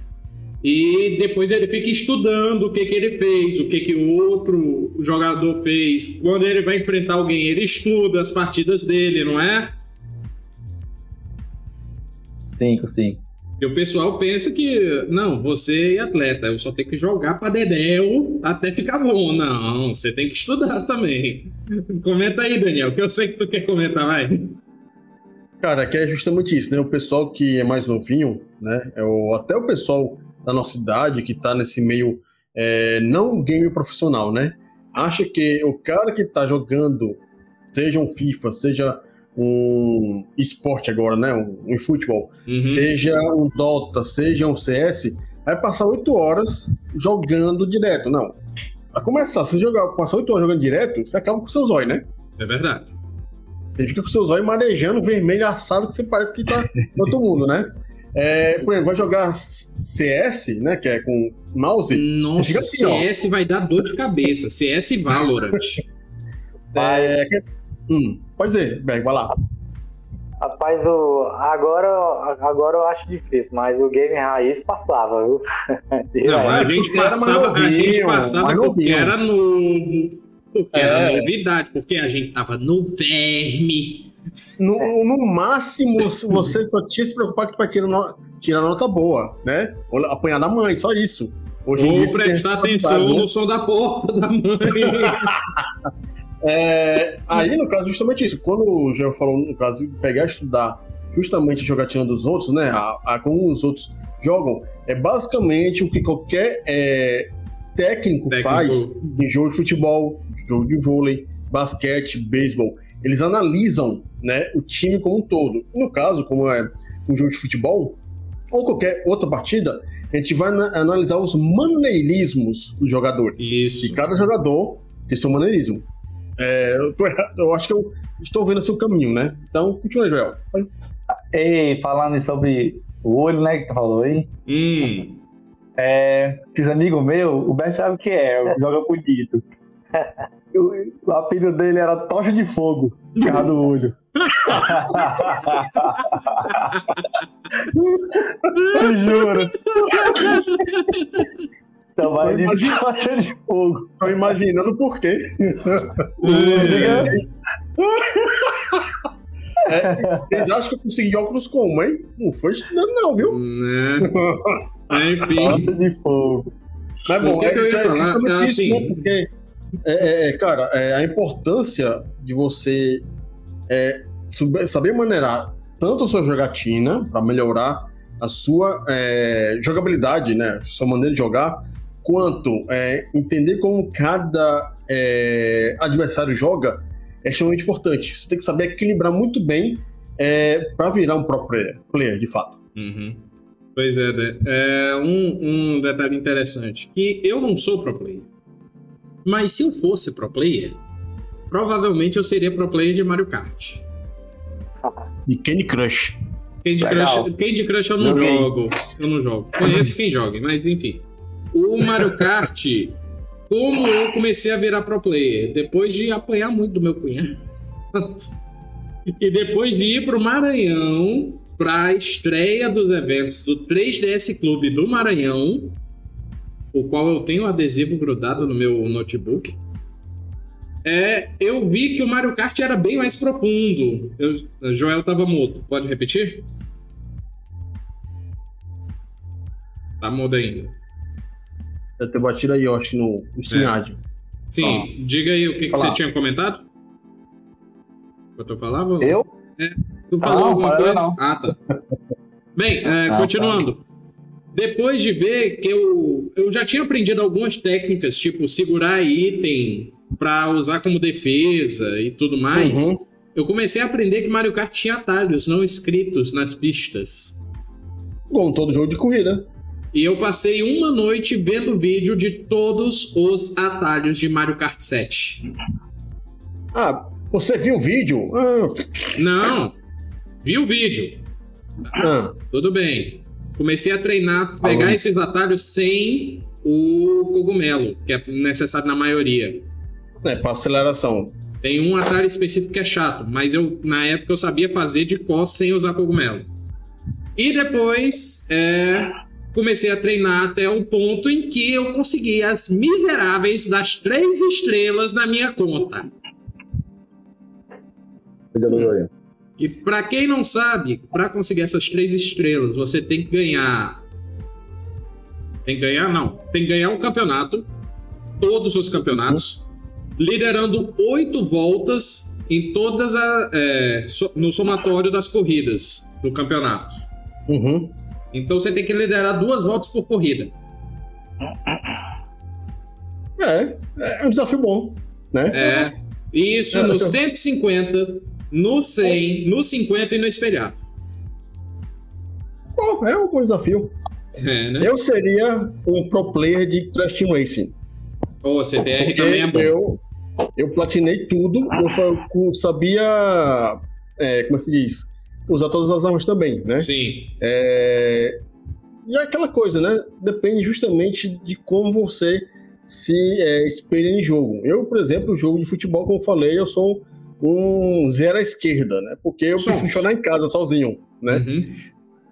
Speaker 1: E depois ele fica estudando o que, que ele fez, o que, que o outro jogador fez. Quando ele vai enfrentar alguém, ele estuda as partidas dele, não é?
Speaker 4: Cinco, sim.
Speaker 1: E o pessoal pensa que, não, você é atleta, eu só tenho que jogar pra dedéu até ficar bom. Não, você tem que estudar também. Comenta aí, Daniel, que eu sei que tu quer comentar, vai.
Speaker 2: Cara, que é justamente isso, né? O pessoal que é mais novinho, né? É o, até o pessoal da nossa idade que tá nesse meio é, não game profissional, né? Acha que o cara que tá jogando, seja um FIFA, seja um esporte agora, né? Um, um futebol,
Speaker 1: Uhum.
Speaker 2: seja um Dota, seja um CS, vai passar oito horas jogando direto. Não. Pra começar, se você jogar, passar oito horas jogando direto, você acaba com o seu zóio, né?
Speaker 1: É verdade.
Speaker 2: Você fica com o seu zóio marejando, vermelho, assado, que você parece que tá todo mundo, né? É, por exemplo, vai jogar CS, né? Que é com mouse.
Speaker 1: Nossa,
Speaker 2: assim, ó.
Speaker 1: CS vai dar dor de cabeça. CS Valorant.
Speaker 2: É, que- hum, pode dizer, Berg, vai lá.
Speaker 3: Rapaz, o... agora, agora eu acho difícil, mas o game raiz passava, viu?
Speaker 1: Não, a gente passava, a gente passava porque era novo. Porque era
Speaker 2: É.
Speaker 1: novidade, porque a gente tava no verme.
Speaker 2: No, no máximo, você só tinha se preocupar que vai tirar, no, tirar nota boa, né? Ou apanhar da mãe, só isso. Hoje
Speaker 1: Ou prestar atenção
Speaker 2: né?
Speaker 1: no som da porta da mãe.
Speaker 2: É, aí, no caso, justamente isso. Quando o Geo falou, no caso, pegar e estudar justamente a jogatina dos outros, né? A, a como os outros jogam, é basicamente o que qualquer é, técnico,
Speaker 1: Técnico.
Speaker 2: faz em jogo de futebol, jogo de vôlei, basquete, beisebol. Eles analisam né, o time como um todo. No caso, como é um jogo de futebol, ou qualquer outra partida, a gente vai ana- analisar os maneirismos dos jogadores.
Speaker 1: Isso.
Speaker 2: E cada jogador tem seu maneirismo. É, eu, tô errado, eu acho que eu estou vendo seu caminho, né? Então, continua, Joel. Pode-
Speaker 4: E falando sobre o olho, né, que tu falou aí,
Speaker 1: Hum.
Speaker 4: é, que os amigos meus, o Ben sabe o que é, o que joga bonito. O, o apelido dele era Tocha de Fogo, por causa do olho. Te juro. Então vai de. Tocha de Fogo.
Speaker 2: Tô imaginando por quê. É, vocês acham que eu consegui óculos como, hein? Não foi estudando, não, viu?
Speaker 1: Né? Enfim.
Speaker 4: Tocha de Fogo.
Speaker 2: Mas bom,
Speaker 1: que
Speaker 2: é,
Speaker 1: que eu ia
Speaker 2: é
Speaker 1: falar? É,
Speaker 2: isso,
Speaker 1: assim-
Speaker 2: né? Porque, é, é, cara, é, a importância de você é, saber maneirar tanto a sua jogatina para melhorar a sua é, jogabilidade, né? Sua maneira de jogar, quanto é, entender como cada é, adversário joga é extremamente importante. Você tem que saber equilibrar muito bem para virar um pro player, de fato.
Speaker 1: Uhum. Pois é, é um, um detalhe interessante. Que eu não sou pro player. Mas se eu fosse pro player, provavelmente eu seria pro player de Mario Kart.
Speaker 2: E Candy Crush.
Speaker 1: Candy
Speaker 4: Legal.
Speaker 1: Crush, Candy Crush eu não
Speaker 4: Joguei.
Speaker 1: jogo. Eu não jogo. Conheço quem joga, mas enfim. O Mario Kart, como eu comecei a virar pro player? Depois de apanhar muito do meu cunhado. E depois de ir pro Maranhão, pra estreia dos eventos do 3DS Clube do Maranhão, o qual eu tenho adesivo grudado no meu notebook. É, eu vi que o Mario Kart era bem mais profundo. Eu, Joel tava mudo. Pode repetir? Tá mudo ainda.
Speaker 2: Eu ter batido eu acho, no, no Sinad.
Speaker 1: Sim, diga aí o que, que você tinha comentado. Eu falava?
Speaker 4: Eu?
Speaker 1: Tu falou
Speaker 4: Não,
Speaker 1: alguma coisa?
Speaker 4: não.
Speaker 1: Ah, tá. Bem, é,
Speaker 4: Ah,
Speaker 1: continuando. Depois de ver que eu, eu já tinha aprendido algumas técnicas, tipo segurar item pra usar como defesa e tudo mais,
Speaker 2: Uhum.
Speaker 1: eu comecei a aprender que Mario Kart tinha atalhos não escritos nas pistas.
Speaker 2: Como todo jogo de corrida.
Speaker 1: E eu passei uma noite vendo vídeo de todos os atalhos de Mario Kart 7.
Speaker 2: Ah, você viu o vídeo? Ah,
Speaker 1: Não, vi o vídeo.
Speaker 2: ah,
Speaker 1: Tudo bem. Comecei a treinar, pegar
Speaker 2: Alô?
Speaker 1: esses atalhos sem o cogumelo, que é necessário na maioria.
Speaker 2: é, pra aceleração.
Speaker 1: Tem um atalho específico que é chato, mas eu na época eu sabia fazer de cos sem usar cogumelo. E depois é, comecei a treinar até o ponto em que eu consegui as miseráveis das três estrelas na minha conta. E pra quem não sabe, pra conseguir essas três estrelas, você tem que ganhar. Tem que ganhar, não. Tem que ganhar um campeonato, todos os campeonatos, liderando oito voltas em todas a, é, no somatório das corridas do campeonato.
Speaker 2: Uhum.
Speaker 1: Então você tem que liderar duas voltas por corrida.
Speaker 2: É, é um desafio bom, né?
Speaker 1: É. Isso
Speaker 2: É,
Speaker 1: no
Speaker 2: essa-
Speaker 1: 150, no 100, no 50 e no espelhado.
Speaker 2: Pô, é um bom desafio.
Speaker 1: É, né?
Speaker 2: Eu seria um pro player de Crash Team Racing.
Speaker 1: O CTR
Speaker 2: Porque
Speaker 1: também é bom.
Speaker 2: eu, eu platinei tudo, eu sabia, é, como se diz, usar todas as armas também, né?
Speaker 1: Sim.
Speaker 2: É, E é aquela coisa, né? Depende justamente de como você se é, espelha em jogo. Eu, por exemplo, jogo de futebol, como eu falei, eu sou um zero à esquerda, né? Porque eu
Speaker 1: Somos.
Speaker 2: prefiro em casa sozinho, né?
Speaker 1: Uhum.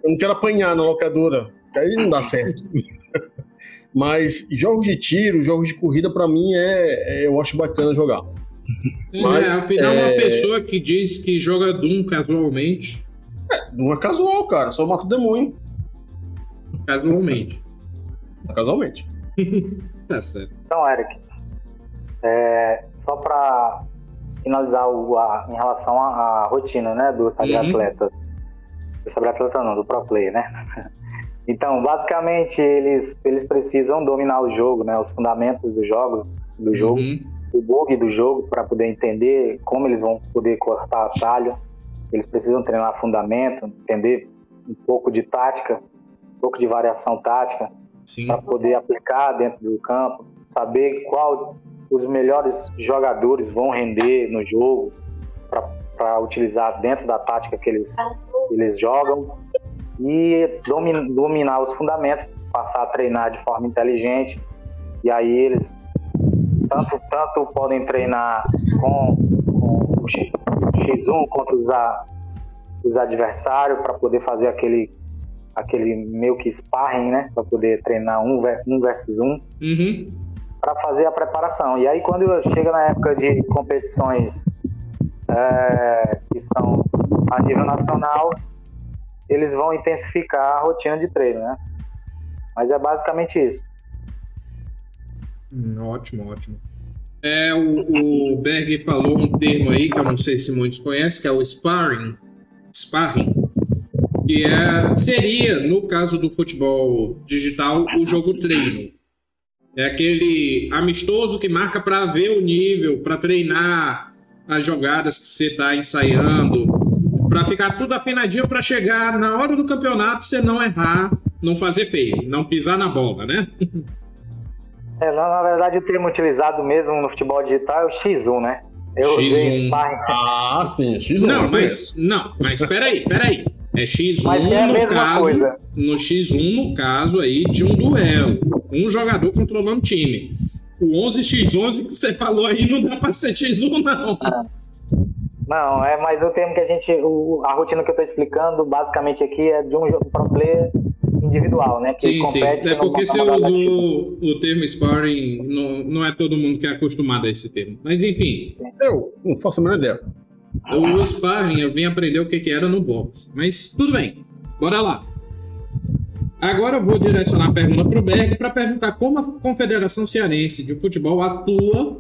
Speaker 2: Eu não quero apanhar na locadora, que aí não dá certo. Mas jogos de tiro, jogos de corrida, pra mim, é, é- eu acho bacana jogar. Mas,
Speaker 1: é, afinal, uma
Speaker 2: é-
Speaker 1: pessoa que diz que joga Doom casualmente.
Speaker 2: Não é casual, cara, só mato o demônio,
Speaker 1: Casualmente.
Speaker 2: casualmente.
Speaker 1: Tá certo.
Speaker 3: Então, Eric, é, só para finalizar o, a- em relação à, rotina né, do cyber-atleta. Do cyber-atleta não, do pro player, né? Então, basicamente, eles, eles precisam dominar o jogo, né, os fundamentos dos jogos, do jogo,
Speaker 1: Uhum.
Speaker 3: o bug do jogo, para poder entender como eles vão poder cortar atalho. Eles precisam treinar fundamento, entender um pouco de tática, um pouco de variação tática
Speaker 1: Sim.
Speaker 3: para poder aplicar dentro do campo, saber qual os melhores jogadores vão render no jogo para utilizar dentro da tática que eles, eles jogam e domi- dominar os fundamentos, passar a treinar de forma inteligente. E aí eles tanto, tanto podem treinar com, com o X- X1 contra os, a- os adversários para poder fazer aquele aquele meio que sparring, né, para poder treinar um, um versus um,
Speaker 1: Uhum.
Speaker 3: Para fazer a preparação. E aí quando chega na época de competições é, que são a nível nacional, eles vão intensificar a rotina de treino, né? Mas é basicamente isso.
Speaker 1: Hum, ótimo, ótimo. É, o, o Berg falou um termo aí que eu não sei se muitos conhecem, que é o sparring. Sparring. Que é, seria, no caso do futebol digital, o jogo treino. É aquele amistoso que marca para ver o nível, para treinar as jogadas que você está ensaiando, para ficar tudo afinadinho para chegar na hora do campeonato você não errar não fazer feio, não pisar na bola, né?
Speaker 3: É, na, na verdade, o termo utilizado mesmo no futebol digital é o X1, né? Eu
Speaker 1: X1.
Speaker 2: Ah, sim, X1.
Speaker 1: Não,
Speaker 2: eu
Speaker 1: mas não, mas peraí, peraí. É X1
Speaker 3: Mas é a
Speaker 1: no
Speaker 3: mesma
Speaker 1: caso,
Speaker 3: coisa.
Speaker 1: no X1 no caso aí de um duelo, um jogador controlando o time. O 11x11 que você falou aí não dá pra ser X1 não.
Speaker 3: Não, é mais o termo que a gente. o- a rotina que eu tô explicando, basicamente aqui, é de um jogo pro player individual, né? Que
Speaker 1: Sim, sim. É porque você
Speaker 3: modalidade
Speaker 1: usou o termo sparring, não, não é todo mundo que é acostumado a esse termo. Mas enfim,
Speaker 2: Eu não faço a menor ideia.
Speaker 1: o sparring eu vim aprender o que, que era no boxe. Mas tudo bem, bora lá. Agora eu vou direcionar a pergunta para o Berg para perguntar como a Confederação Cearense de Futebol atua.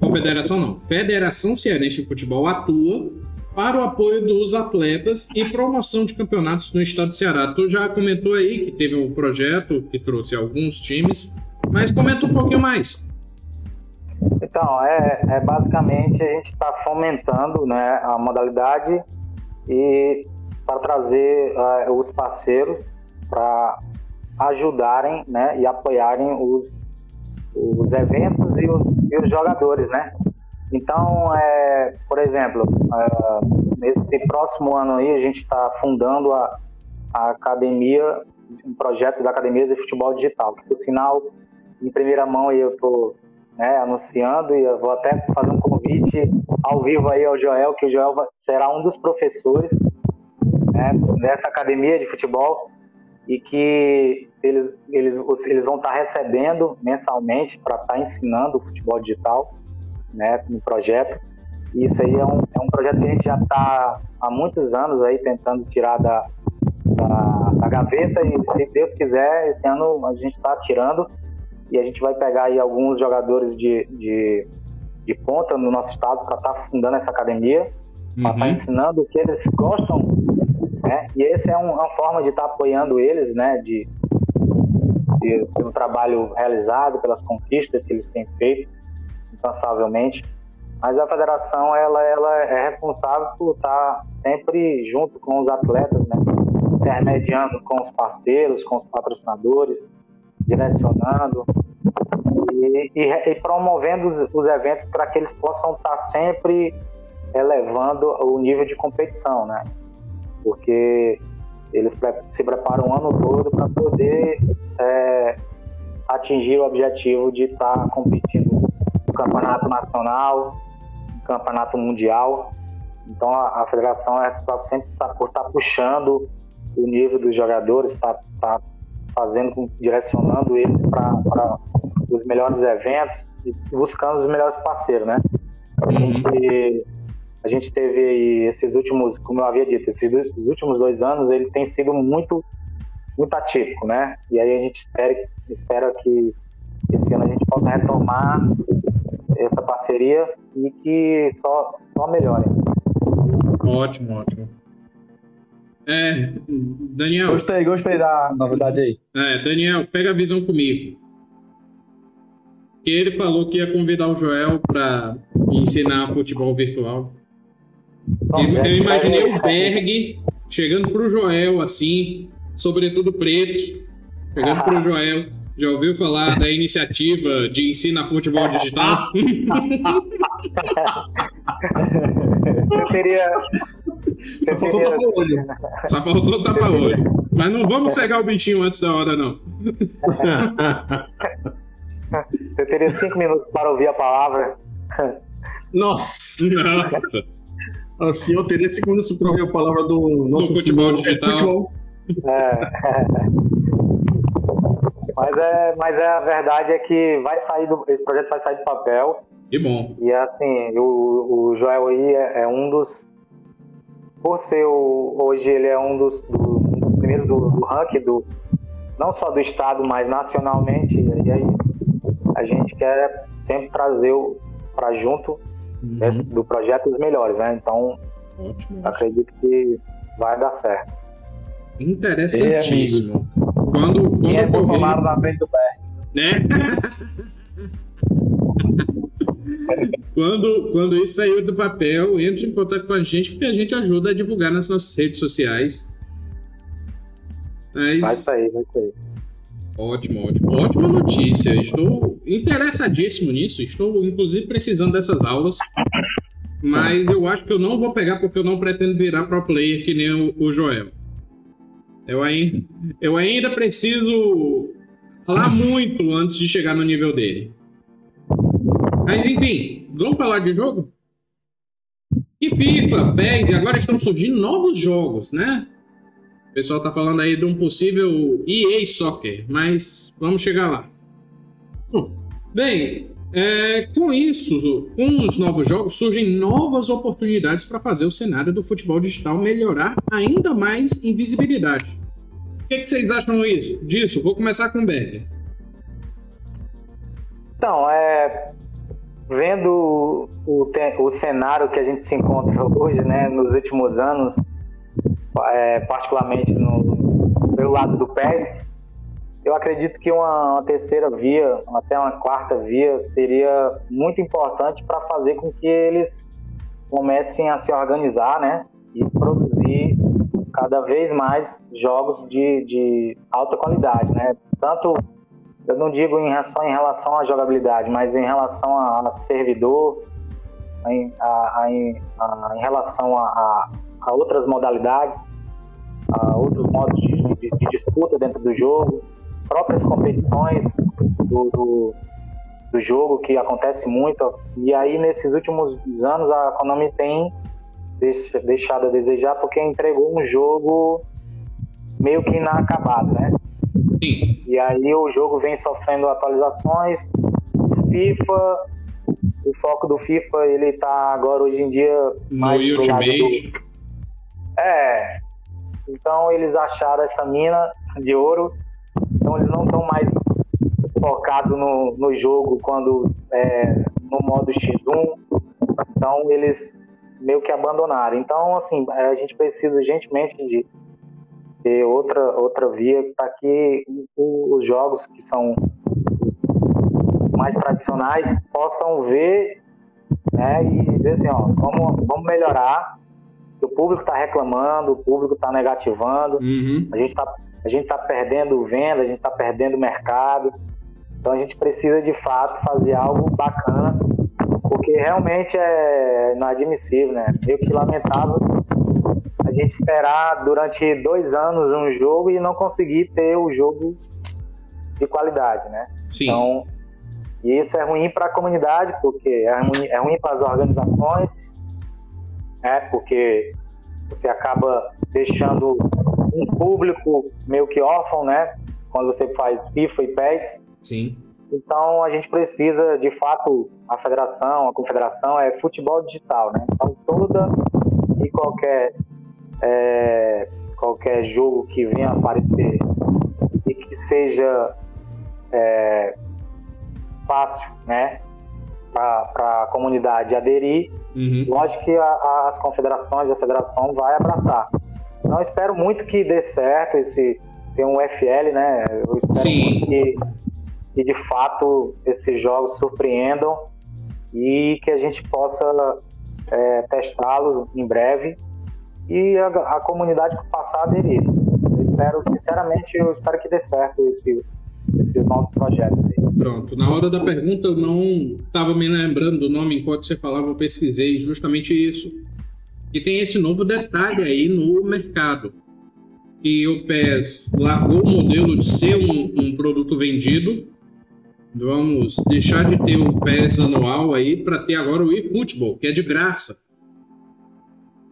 Speaker 1: Confederação não, Federação Cearense de Futebol atua para o apoio dos atletas e promoção de campeonatos no estado do Ceará. Tu já comentou aí que teve um projeto que trouxe alguns times, mas comenta um pouquinho mais.
Speaker 3: Então, é, é basicamente a gente está fomentando né, a modalidade e para trazer eh, os parceiros para ajudarem né, e apoiarem os, os eventos e os, e os jogadores, né? Então, é, por exemplo, eh, nesse próximo ano aí a gente está fundando a, a academia, um projeto da academia de futebol digital, por sinal, em primeira mão aí eu estou né, anunciando e eu vou até fazer um convite ao vivo aí ao Joel, que o Joel será um dos professores né, dessa academia de futebol e que eles, eles, eles vão estar recebendo mensalmente para estar ensinando o futebol digital né, no projeto. E isso aí é um, é um projeto que a gente já está há muitos anos aí tentando tirar da, da, da gaveta e se Deus quiser, esse ano a gente está tirando e a gente vai pegar aí alguns jogadores de, de, de ponta no nosso estado para estar fundando essa academia, para estar
Speaker 1: Uhum.
Speaker 3: ensinando o que eles gostam, né? E esse é um- uma forma de estar apoiando eles, né? De, de- pelo trabalho realizado, pelas conquistas que eles têm feito, incansavelmente. Mas a federação ela, ela é responsável por estar sempre junto com os atletas, né? intermediando com os parceiros, com os patrocinadores, direcionando e, e- e promovendo os, os eventos para que eles possam estar sempre elevando o nível de competição, né? Porque eles se preparam o ano todo para poder é, atingir o objetivo de estar competindo no campeonato nacional, no campeonato mundial. Então a, a federação é responsável sempre tá- por estar puxando o nível dos jogadores, está fazendo, com- direcionando eles para os melhores eventos e buscando os melhores parceiros, né? A gente, a gente teve aí esses últimos, como eu havia dito, esses últimos dois anos ele tem sido muito muito atípico, né? E aí a gente espera, espera que esse ano a gente possa retomar essa parceria e que só, só melhore.
Speaker 1: Ótimo, ótimo. É, Daniel,
Speaker 4: Gostei, gostei da novidade aí.
Speaker 1: é, Daniel, pega a visão comigo. Que ele falou que ia convidar o Joel para ensinar futebol virtual. Eu, eu imaginei o Berg chegando pro Joel assim, sobretudo preto, chegando pro Joel. Já ouviu falar da iniciativa de ensina futebol digital?
Speaker 3: Eu teria.
Speaker 2: Só faltou
Speaker 3: teria-
Speaker 2: tapar o olho.
Speaker 1: Só faltou tapar olho. Mas não vamos cegar o bichinho antes da hora, não.
Speaker 3: Eu teria cinco minutos para ouvir a palavra.
Speaker 2: Nossa,
Speaker 1: Nossa.
Speaker 2: assim eu teria minutos para ouvir a palavra do nosso
Speaker 1: futebol
Speaker 2: senhor
Speaker 1: digital.
Speaker 2: futebol.
Speaker 3: É. Mas, é, mas é, a verdade é que vai sair do, esse projeto vai sair do papel.
Speaker 1: Que bom.
Speaker 3: E assim, o, o Joel aí é, é um dos. Por ser o, hoje ele é um dos. Do, primeiro do, do ranking, do, não só do estado, mas nacionalmente. E aí a gente quer sempre trazer para junto desse- do projeto os melhores, né? Então
Speaker 1: Ótimo.
Speaker 3: acredito que vai dar certo.
Speaker 1: Interessantíssimo. Quando, quando
Speaker 4: Quem é
Speaker 1: ocorrer-
Speaker 4: Bolsonaro na frente do pé?
Speaker 1: né? quando, quando isso saiu do papel, entre em contato com a gente, porque a gente ajuda a divulgar nas nossas redes sociais. Mas...
Speaker 3: Vai sair, vai sair.
Speaker 1: Ótimo, ótimo. Ótima notícia. Estou interessadíssimo nisso. Estou, inclusive, precisando dessas aulas. Mas eu acho que eu não vou pegar porque eu não pretendo virar pro player que nem o, o Joel. Eu ainda, eu ainda preciso falar muito antes de chegar no nível dele. Mas enfim, vamos falar de jogo? E FIFA, PES, e agora estão surgindo novos jogos, né? O pessoal tá falando aí de um possível EA Soccer, mas vamos chegar lá. Hum. Bem, é, com isso, com os novos jogos, surgem novas oportunidades para fazer o cenário do futebol digital melhorar ainda mais em visibilidade. O que, que vocês acham isso, disso? Vou começar com o Berger.
Speaker 3: Então, é, vendo o, o cenário que a gente se encontra hoje, né, nos últimos anos, é, particularmente no, pelo lado do PES, eu acredito que uma, uma, terceira via, até uma quarta via, seria muito importante para fazer com que eles comecem a se organizar, né? E produzir cada vez mais jogos de, de alta qualidade, né? Tanto, eu não digo em, só em relação à jogabilidade, mas em relação a, a servidor, em, a, a, em, relação a, a, outras modalidades, a outros modos de, de, de disputa dentro do jogo, próprias competições do, do, do, jogo, que acontece muito. E aí, nesses últimos anos, a Konami tem deixado a desejar porque entregou um jogo meio que inacabado, né?
Speaker 1: Sim.
Speaker 3: E aí o jogo vem sofrendo atualizações. FIFA, o foco do FIFA, ele tá agora hoje em dia
Speaker 1: mais no Ultimate. Do...
Speaker 3: É. Então eles acharam essa mina de ouro então eles não estão mais focados no, no jogo quando é, no modo X1. Então eles meio que abandonaram. Então, assim, a gente precisa urgentemente de ter outra, outra via para que os jogos que são mais tradicionais possam ver né, e dizer assim, ó, vamos, vamos melhorar. O público está reclamando, o público está negativando,
Speaker 1: uhum.
Speaker 3: a gente está a gente está perdendo venda, a gente está perdendo mercado. Então a gente precisa de fato fazer algo bacana, porque realmente é inadmissível, né? Meio que lamentável a gente esperar durante dois anos um jogo e não conseguir ter o jogo de qualidade, né?
Speaker 1: Sim.
Speaker 3: Então, e isso é ruim para a comunidade, porque é ruim, é ruim para as organizações, né? Porque você acaba deixando um público meio que órfão, né? Quando você faz FIFA e PES.
Speaker 1: Sim.
Speaker 3: Então a gente precisa, de fato, a federação, a confederação é futebol digital, né? Então toda e qualquer é, qualquer jogo que venha aparecer e que seja é, fácil, né? Para a comunidade aderir,
Speaker 1: uhum.
Speaker 3: lógico que a, a, as confederações, a federação vai abraçar. Então espero muito que dê certo esse tem um FL, né? Eu espero
Speaker 1: Sim.
Speaker 3: que, que de fato esses jogos surpreendam e que a gente possa é, testá-los em breve e a, a, comunidade passar a aderir. Eu espero, sinceramente, eu espero que dê certo esse, esses novos projetos aí.
Speaker 1: Pronto, na hora da pergunta eu não estava me lembrando do nome enquanto você falava, eu pesquisei justamente isso e tem esse novo detalhe aí no mercado. E o PES largou o modelo de ser um, um produto vendido. Vamos deixar de ter o PES anual aí para ter agora o eFootball, que é de graça.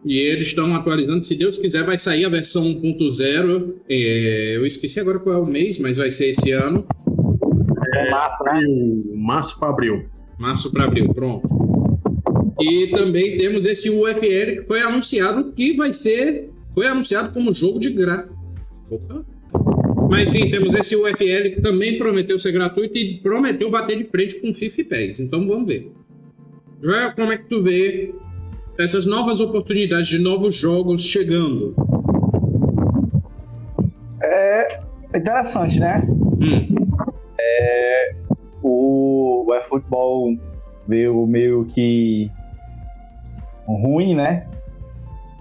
Speaker 1: E eles estão atualizando, se Deus quiser, vai sair a versão 1.0. É, eu esqueci agora qual é o mês, mas vai ser esse ano.
Speaker 3: É março, né?
Speaker 2: Março para abril.
Speaker 1: Março para abril, pronto. E também temos esse UFL que foi anunciado que vai ser. Foi anunciado como jogo de graça. Opa! Mas sim, temos esse UFL que também prometeu ser gratuito e prometeu bater de frente com FIFA e PES. Então vamos ver. Joel, como é que tu vê essas novas oportunidades de novos jogos chegando?
Speaker 4: É interessante, né?
Speaker 1: Hum.
Speaker 4: É, o, o eFootball veio meio que ruim, né?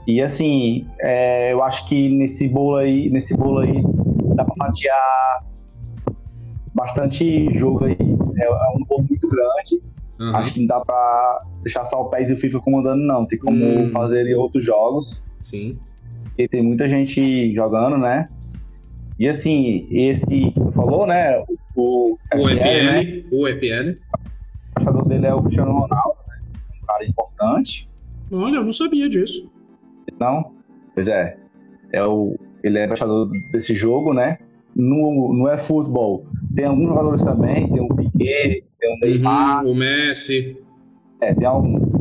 Speaker 4: E assim, é, eu acho que nesse bolo aí, nesse bolo aí, dá pra fatiar bastante jogo aí. É, é um jogo muito grande. Uhum. Acho que não dá pra deixar só o PES e o FIFA comandando, não. Tem como uhum. fazer outros jogos.
Speaker 1: Sim.
Speaker 4: Porque tem muita gente jogando, né? E assim, esse que tu falou, né?
Speaker 1: O, o FL, né? O FL.
Speaker 4: O embaixador dele é o Cristiano Ronaldo, né? Um cara importante.
Speaker 1: Olha, eu não sabia disso.
Speaker 4: Não? Pois é. é o, ele é embaixador desse jogo, né? No, no é futebol. Tem alguns jogadores também, tem o Piquet, tem o uhum, Neymar.
Speaker 1: Uhum, o Messi.
Speaker 4: É, tem alguns.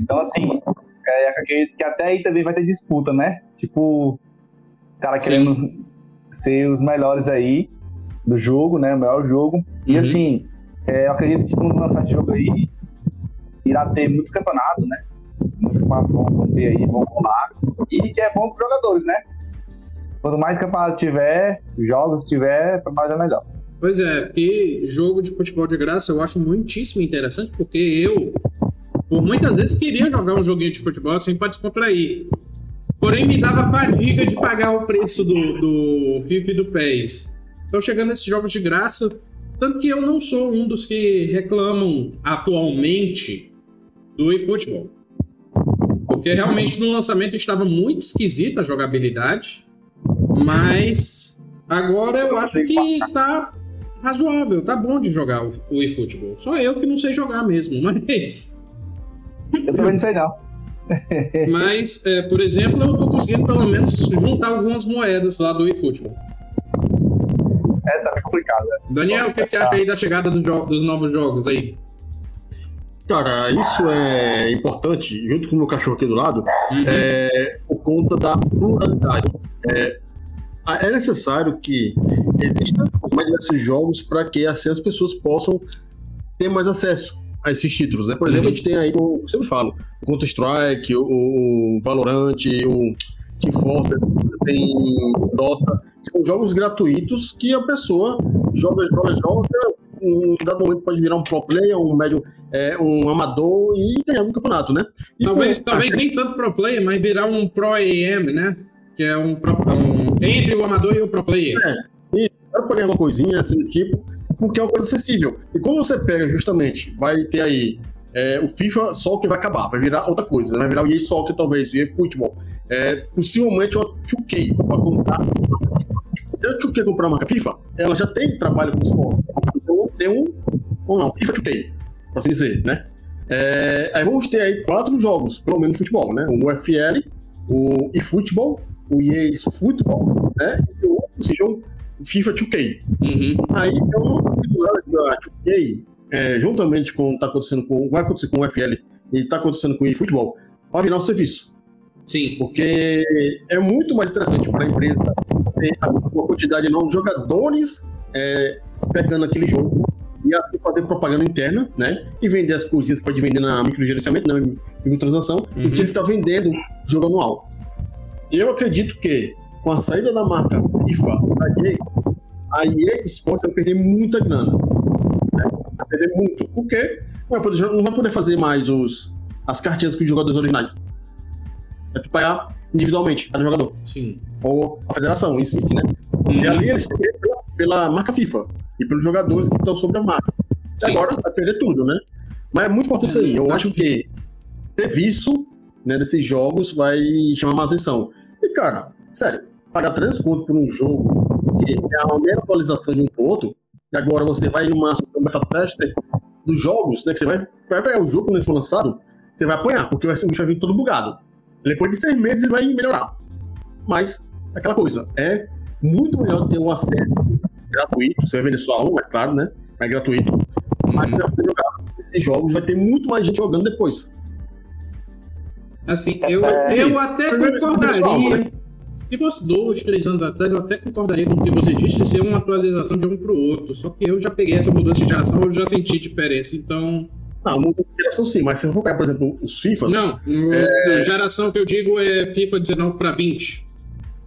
Speaker 4: Então, assim, é, acredito que até aí também vai ter disputa, né? Tipo, o cara Sim. querendo ser os melhores aí do jogo, né? O melhor jogo. E uhum. assim, é, eu acredito que quando lançar esse jogo aí, irá ter muito campeonato, né? Muitos campeonatos vão ter aí, vão rolar. E que é bom para os jogadores, né? Quanto mais campeonato tiver, jogos tiver, mais é melhor.
Speaker 1: Pois é, porque jogo de futebol de graça eu acho muitíssimo interessante, porque eu, por muitas vezes, queria jogar um joguinho de futebol assim para descontrair. Porém, me dava fadiga de pagar o preço do, do FIFA e do PES. Então, chegando nesses jogos de graça, tanto que eu não sou um dos que reclamam atualmente do eFootball. Porque realmente no lançamento estava muito esquisita a jogabilidade, mas agora eu acho que tá razoável, tá bom de jogar o eFootball. Só eu que não sei jogar mesmo, mas.
Speaker 4: Eu também não sei não.
Speaker 1: Mas, é, por exemplo, eu tô conseguindo pelo menos juntar algumas moedas lá do eFootball.
Speaker 4: É, tá complicado. Né?
Speaker 1: Daniel, o que, que, você acha aí da chegada do dos novos jogos aí?
Speaker 2: Cara, isso é importante, junto com o meu cachorro aqui do lado, uhum. é, por conta da pluralidade. É, é necessário que existam mais diversos jogos para que assim, as pessoas possam ter mais acesso a esses títulos, né? Por exemplo, a gente tem aí, como eu sempre falo, o Counter-Strike, o, o Valorant, o Team Fortress, tem Dota, que são jogos gratuitos que a pessoa joga, joga, joga, um dado momento pode virar um pro player, um médio, é, um amador e ganhar um campeonato, né?
Speaker 1: E talvez talvez nem tanto pro player, mas virar um pro AM, né? Que é um, pro, um entre o amador e o pro player. É,
Speaker 2: e para ganhar uma coisinha assim do tipo, porque é uma coisa acessível. E quando você pega justamente, vai ter aí é, o FIFA só que vai acabar, vai virar outra coisa, né? vai virar o EA Soccer talvez, o EA Futebol. É, possivelmente uma 2K para comprar. Se a 2K comprar a FIFA, ela já tem trabalho com esporte. Então tem um, ou não, FIFA 2K, para assim dizer, né? É, aí vamos ter aí quatro jogos, pelo menos de futebol, né? O UFL, o eFootball, o EA Football, né? E o sejam FIFA 2K. Uhum. Aí eu não duvido nada da 2K, é, juntamente com o que tá acontecendo com. Vai acontecer com o FL e está acontecendo com o eFootball, para virar um serviço.
Speaker 1: Sim.
Speaker 2: Porque é muito mais interessante para a empresa ter uma quantidade enorme de jogadores é, pegando aquele jogo e assim fazer propaganda interna, né? E vender as coisinhas pode vender na microgerenciamento, na microtransação, uhum. do que ficar vendendo jogo anual. Eu acredito que com a saída da marca FIFA da EA, a EA Sports vai perder muita grana. Né? Vai perder muito. Porque não vai poder, não vai poder fazer mais os, as cartinhas com os jogadores originais. Vai ter que pagar individualmente cada jogador.
Speaker 1: Sim.
Speaker 2: Ou a federação, isso sim, né? Uhum. E ali eles têm pela, pela marca FIFA e pelos jogadores que estão sobre a marca. Sim. Agora vai perder tudo, né? Mas é muito importante isso aí. Eu acho que ter né, desses jogos vai chamar mais atenção. E, cara, sério, pagar 3 conto por um jogo que é a mera atualização de um ponto, e agora você vai em uma associação beta tester dos jogos, né? Que você vai, vai pegar o jogo quando ele for lançado, você vai apanhar, porque o bicho vai vir todo bugado. Depois de seis meses ele vai melhorar. Mas, aquela coisa, é muito melhor ter um acesso gratuito. Você vai vender só um, mas claro, né? É gratuito. Mas você vai poder jogar esses jogos, vai ter muito mais gente jogando depois.
Speaker 1: Assim, eu, eu até concordaria. Se fosse dois, três anos atrás, eu até concordaria com o que você disse de ser uma atualização de um para o outro. Só que eu já peguei essa mudança de geração, eu já senti diferença, então.
Speaker 2: Não, mudança de geração sim, mas se eu for pegar, por exemplo, os FIFAs.
Speaker 1: Não, é... geração que eu digo é FIFA 19 para 20.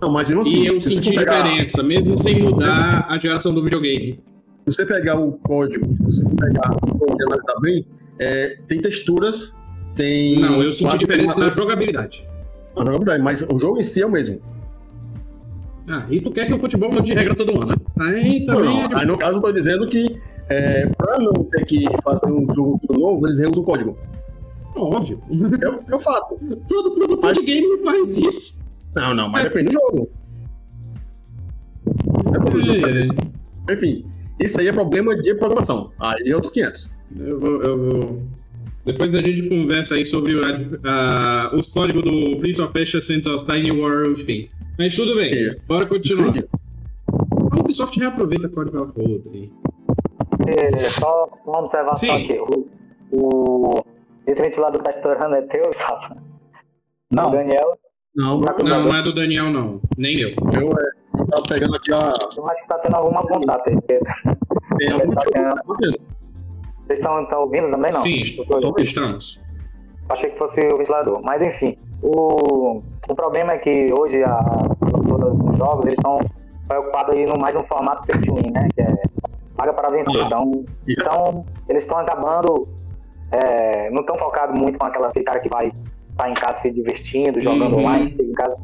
Speaker 2: Não, mas mesmo assim.
Speaker 1: E eu senti pegar... diferença, mesmo sem mudar a geração do videogame.
Speaker 2: Se você pegar o código, se você pegar o código e analisar bem, é, tem texturas, tem.
Speaker 1: Não, eu senti diferença na jogabilidade.
Speaker 2: Na jogabilidade, mas o jogo em si é o mesmo.
Speaker 1: Ah, e tu quer que o futebol mude de regra todo ano, né? Aí
Speaker 2: Não,
Speaker 1: também é
Speaker 2: não.
Speaker 1: de-
Speaker 2: Aí no caso eu tô dizendo que é, pra não ter que fazer um jogo novo, eles reusam o código.
Speaker 1: óbvio.
Speaker 2: É, é o fato.
Speaker 1: Todo produtor de game faz isso.
Speaker 2: Não, não, mas depende do jogo. É. Enfim, isso aí é problema de programação. Aí é outros 500.
Speaker 1: Eu vou, eu vou- Depois a gente conversa aí sobre o ah, os códigos do Prince of Persia Sands of Tiny War, enfim. Mas tudo bem,
Speaker 2: É.
Speaker 1: bora continuar. A Ubisoft reaproveita código ela roda aí.
Speaker 3: É, só, só uma observação
Speaker 1: Sim.
Speaker 3: aqui. O, o- esse ventilador que tá estourando é teu, Safa?
Speaker 4: Não,
Speaker 3: O Daniel,
Speaker 2: Não, não,
Speaker 1: Não, não é do Daniel, não. Nem meu.
Speaker 2: eu, é, eu tava pegando aqui a.
Speaker 3: eu acho que tá tendo alguma contato aí.
Speaker 2: tá.
Speaker 3: Vocês estão estão ouvindo também, não?
Speaker 1: Sim,
Speaker 3: dois?
Speaker 1: estamos.
Speaker 3: Achei que fosse o ventilador. Mas enfim, o, o problema é que hoje as produtoras dos jogos eles estão preocupados aí no mais no formato pay to win, né? Que é paga para vencer. Então, então eles estão acabando. é, não estão focados muito com aquela, cara que vai estar em casa se divertindo, jogando
Speaker 1: Uhum.
Speaker 3: online, em casa.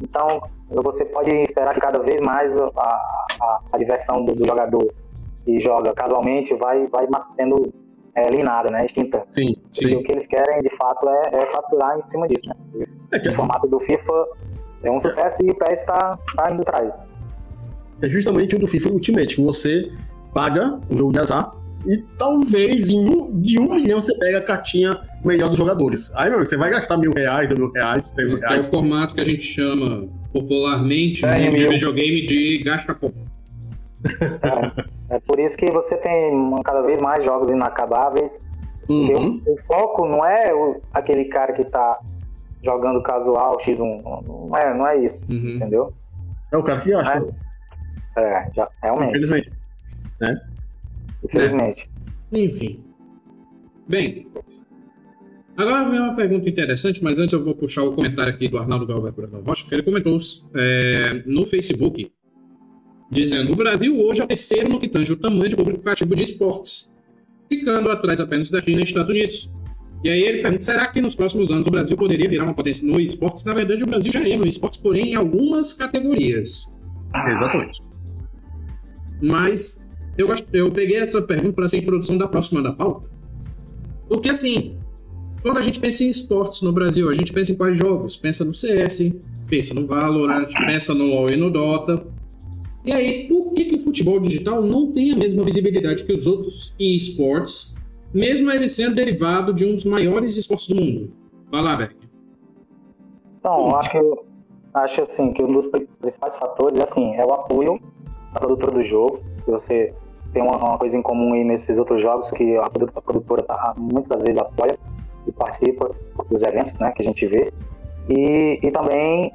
Speaker 3: Então, você pode esperar que cada vez mais a, a, a diversão do, do jogador que joga casualmente vai, vai sendo é, eliminada, né? Extinta.
Speaker 2: Sim,
Speaker 3: E
Speaker 2: sim.
Speaker 3: o que eles querem, de fato, é, é faturar em cima disso. Né?
Speaker 2: É, que
Speaker 3: O formato do FIFA é um sucesso e o PES está tá indo atrás.
Speaker 2: é justamente o do FIFA Ultimate, que você paga o jogo de azar e talvez em um, de um milhão você pega a cartinha melhor dos jogadores. Aí, meu, amigo, você vai gastar mil reais, dois mil reais, três mil
Speaker 1: Que é o
Speaker 2: reais.
Speaker 1: formato que a gente chama popularmente
Speaker 3: É,
Speaker 1: no mundo de videogame de gasta pouco.
Speaker 3: É por isso que você tem cada vez mais jogos inacabáveis. porque
Speaker 2: Uhum.
Speaker 3: O, o foco não é o- aquele cara que está jogando casual X1. Não é, não é isso,
Speaker 1: Uhum.
Speaker 3: entendeu?
Speaker 2: É o cara que gasta,
Speaker 3: É, já, realmente,
Speaker 2: infelizmente.
Speaker 3: infelizmente.
Speaker 1: Enfim. Bem. Agora vem uma pergunta interessante, mas antes eu vou puxar o comentário aqui do Arnaldo Galvão Rocha, que ele comentou é, no Facebook, dizendo: o Brasil hoje é o terceiro no que tange o tamanho de público cativo de esportes, ficando atrás apenas da China e Estados Unidos. E aí ele pergunta: será que nos próximos anos o Brasil poderia virar uma potência no esportes? Na verdade, o Brasil já é no esportes, porém em algumas categorias.
Speaker 2: Exatamente.
Speaker 1: Mas eu, eu peguei essa pergunta para ser introdução da próxima da pauta. Porque assim, quando a gente pensa em esportes no Brasil, a gente pensa em quais jogos? Pensa no CS, pensa no Valorant, pensa no LoL e no Dota. E aí, por que, que o futebol digital não tem a mesma visibilidade que os outros esportes, mesmo ele sendo derivado de um dos maiores esportes do mundo? Vai lá, Berg.
Speaker 3: Então, acho que acho assim que um dos principais fatores é assim, é o apoio da produtora do jogo. Você tem uma, uma coisa em comum aí nesses outros jogos que a, produ- a produtora tá- muitas vezes apoia e participa dos eventos, né, que a gente vê. E, e também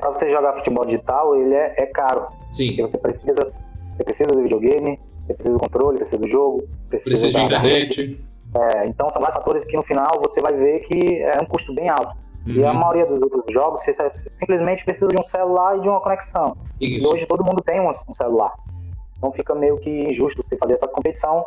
Speaker 3: para você jogar futebol digital, ele é, é caro.
Speaker 1: Sim,
Speaker 3: Porque você precisa, você precisa do videogame, você precisa do controle, precisa do jogo, precisa,
Speaker 1: precisa de internet.
Speaker 3: É, então são vários fatores que no final você vai ver que é um custo bem alto. E a
Speaker 1: Uhum,
Speaker 3: maioria dos outros jogos você simplesmente precisa de um celular e de uma conexão. E
Speaker 1: Isso.
Speaker 3: hoje todo mundo tem um, um celular. Então fica meio que injusto você fazer essa competição,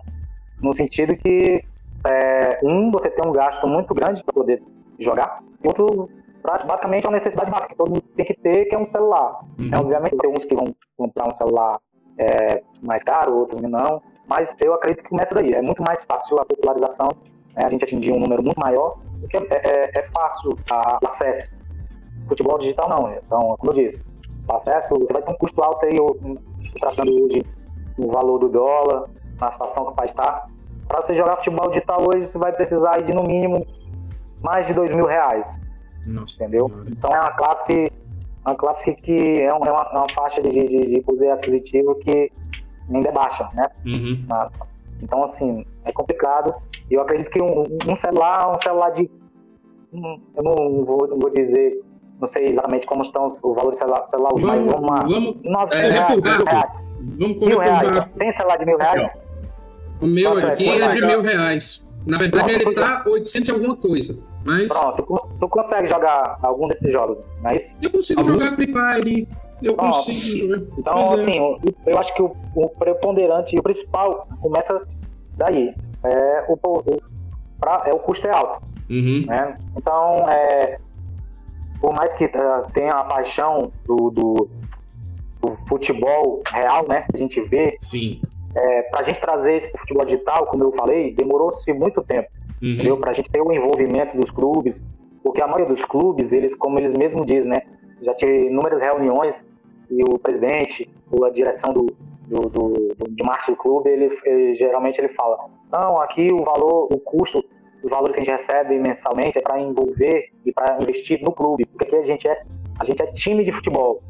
Speaker 3: no sentido que, é, um, você tem um gasto muito grande para poder jogar, e outro, basicamente, é uma necessidade básica que todo mundo tem que ter, que é um celular.
Speaker 1: Uhum.
Speaker 3: É, obviamente, tem uns que vão comprar um celular é, mais caro, outros não, mas eu acredito que começa daí. É muito mais fácil a popularização, né, a gente atingir um número muito maior, porque é, é- é fácil o acesso. Futebol digital não, então, como eu disse, o acesso, você vai ter um custo alto aí, o- tratando hoje o valor do dólar, na situação que o país está. Para você jogar futebol digital hoje, você vai precisar de no mínimo mais de dois mil reais
Speaker 1: Nossa,
Speaker 3: entendeu?
Speaker 1: Senhora.
Speaker 3: Então é uma classe, uma classe que é, é uma, é uma faixa de, de, de poder aquisitivo que ainda é baixa, né?
Speaker 1: Uhum.
Speaker 3: Então assim é complicado. E eu acredito que um, um celular, um celular de, eu não vou, não vou dizer, não sei exatamente como estão os- o valor do celular, celular hoje, mas
Speaker 1: Vamos,
Speaker 3: vamos lá,
Speaker 1: vamos,
Speaker 3: 900
Speaker 1: é,
Speaker 3: reais, mil reais,
Speaker 1: vamos
Speaker 3: mil reais. Tem celular de mil reais?
Speaker 1: O meu
Speaker 3: Nossa,
Speaker 1: aqui
Speaker 3: é,
Speaker 1: é de mil reais. Na verdade,
Speaker 3: Pronto,
Speaker 1: ele tá 800 e alguma coisa. Mas
Speaker 3: Pronto, tu, cons- tu consegue jogar algum desses jogos, não é isso?
Speaker 1: eu consigo jogar Free Fire. Eu
Speaker 3: Pronto.
Speaker 1: consigo jogar.
Speaker 3: Então,
Speaker 1: Pois é.
Speaker 3: assim, o- eu acho que o, o preponderante e o principal começa daí. É o, o, pra- é o custo é alto,
Speaker 1: Uhum.
Speaker 3: né? Então, é, por mais que eh, tenha a paixão do, do, futebol real, né? A gente vê.
Speaker 1: Sim.
Speaker 3: É, para a gente trazer isso para o futebol digital, como eu falei, demorou-se muito tempo. Uhum. Entendeu? Para a gente ter o envolvimento dos clubes, porque a maioria dos clubes, eles, como eles mesmos dizem, né? Já tive inúmeras reuniões e o presidente, ou a direção do, do, do, do de marketing do clube, ele, ele, geralmente ele fala: não, aqui o valor, o custo, os valores que a gente recebe mensalmente é para envolver e para investir no clube, porque aqui a gente é a gente é time de futebol.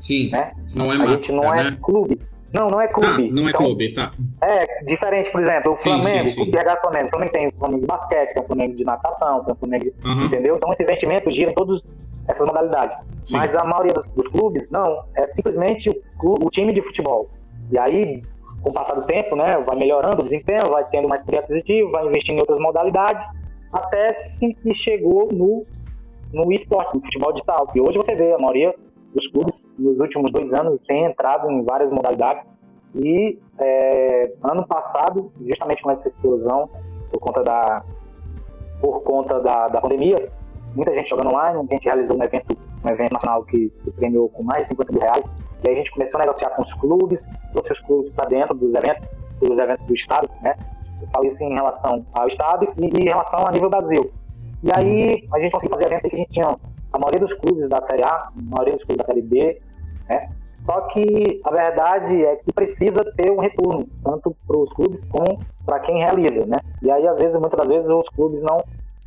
Speaker 1: Sim.
Speaker 3: Né?
Speaker 1: Não é
Speaker 3: a gente não é
Speaker 1: né?
Speaker 3: clube. Não, não é clube.
Speaker 1: Ah, não é
Speaker 3: então,
Speaker 1: clube, tá.
Speaker 3: É diferente, por exemplo, o
Speaker 1: Sim,
Speaker 3: Flamengo,
Speaker 1: sim, sim.
Speaker 3: o PH Flamengo, também tem o Flamengo de basquete, tem o Flamengo de natação, tem o Flamengo de.
Speaker 1: Uhum.
Speaker 3: Entendeu? Então esse investimento gira em todas essas modalidades.
Speaker 1: Sim.
Speaker 3: Mas a maioria dos, dos clubes, não, é simplesmente o, o time de futebol. E aí, com o passar do tempo, né, vai melhorando o desempenho, vai tendo mais poder aquisitivo, vai investindo em outras modalidades, até se que chegou no, no esporte, no futebol digital. E hoje você vê a maioria dos clubes, nos últimos dois anos, tem entrado em várias modalidades. E é, ano passado, justamente com essa explosão, por conta da, por conta da, da pandemia, muita gente jogando online, a gente realizou um evento, um evento nacional que, que premiou com mais de 50 mil reais. E aí a gente começou a negociar com os clubes, trouxe os clubes para dentro dos eventos, dos eventos do Estado, né? Eu falo isso em relação ao Estado e, em relação a nível Brasil. E aí a gente conseguiu fazer eventos que a gente tinha a maioria dos clubes da Série A, a maioria dos clubes da Série B, né? Só que a verdade é que precisa ter um retorno, tanto para os clubes como para quem realiza, né? E aí, às vezes, muitas das vezes, os clubes não,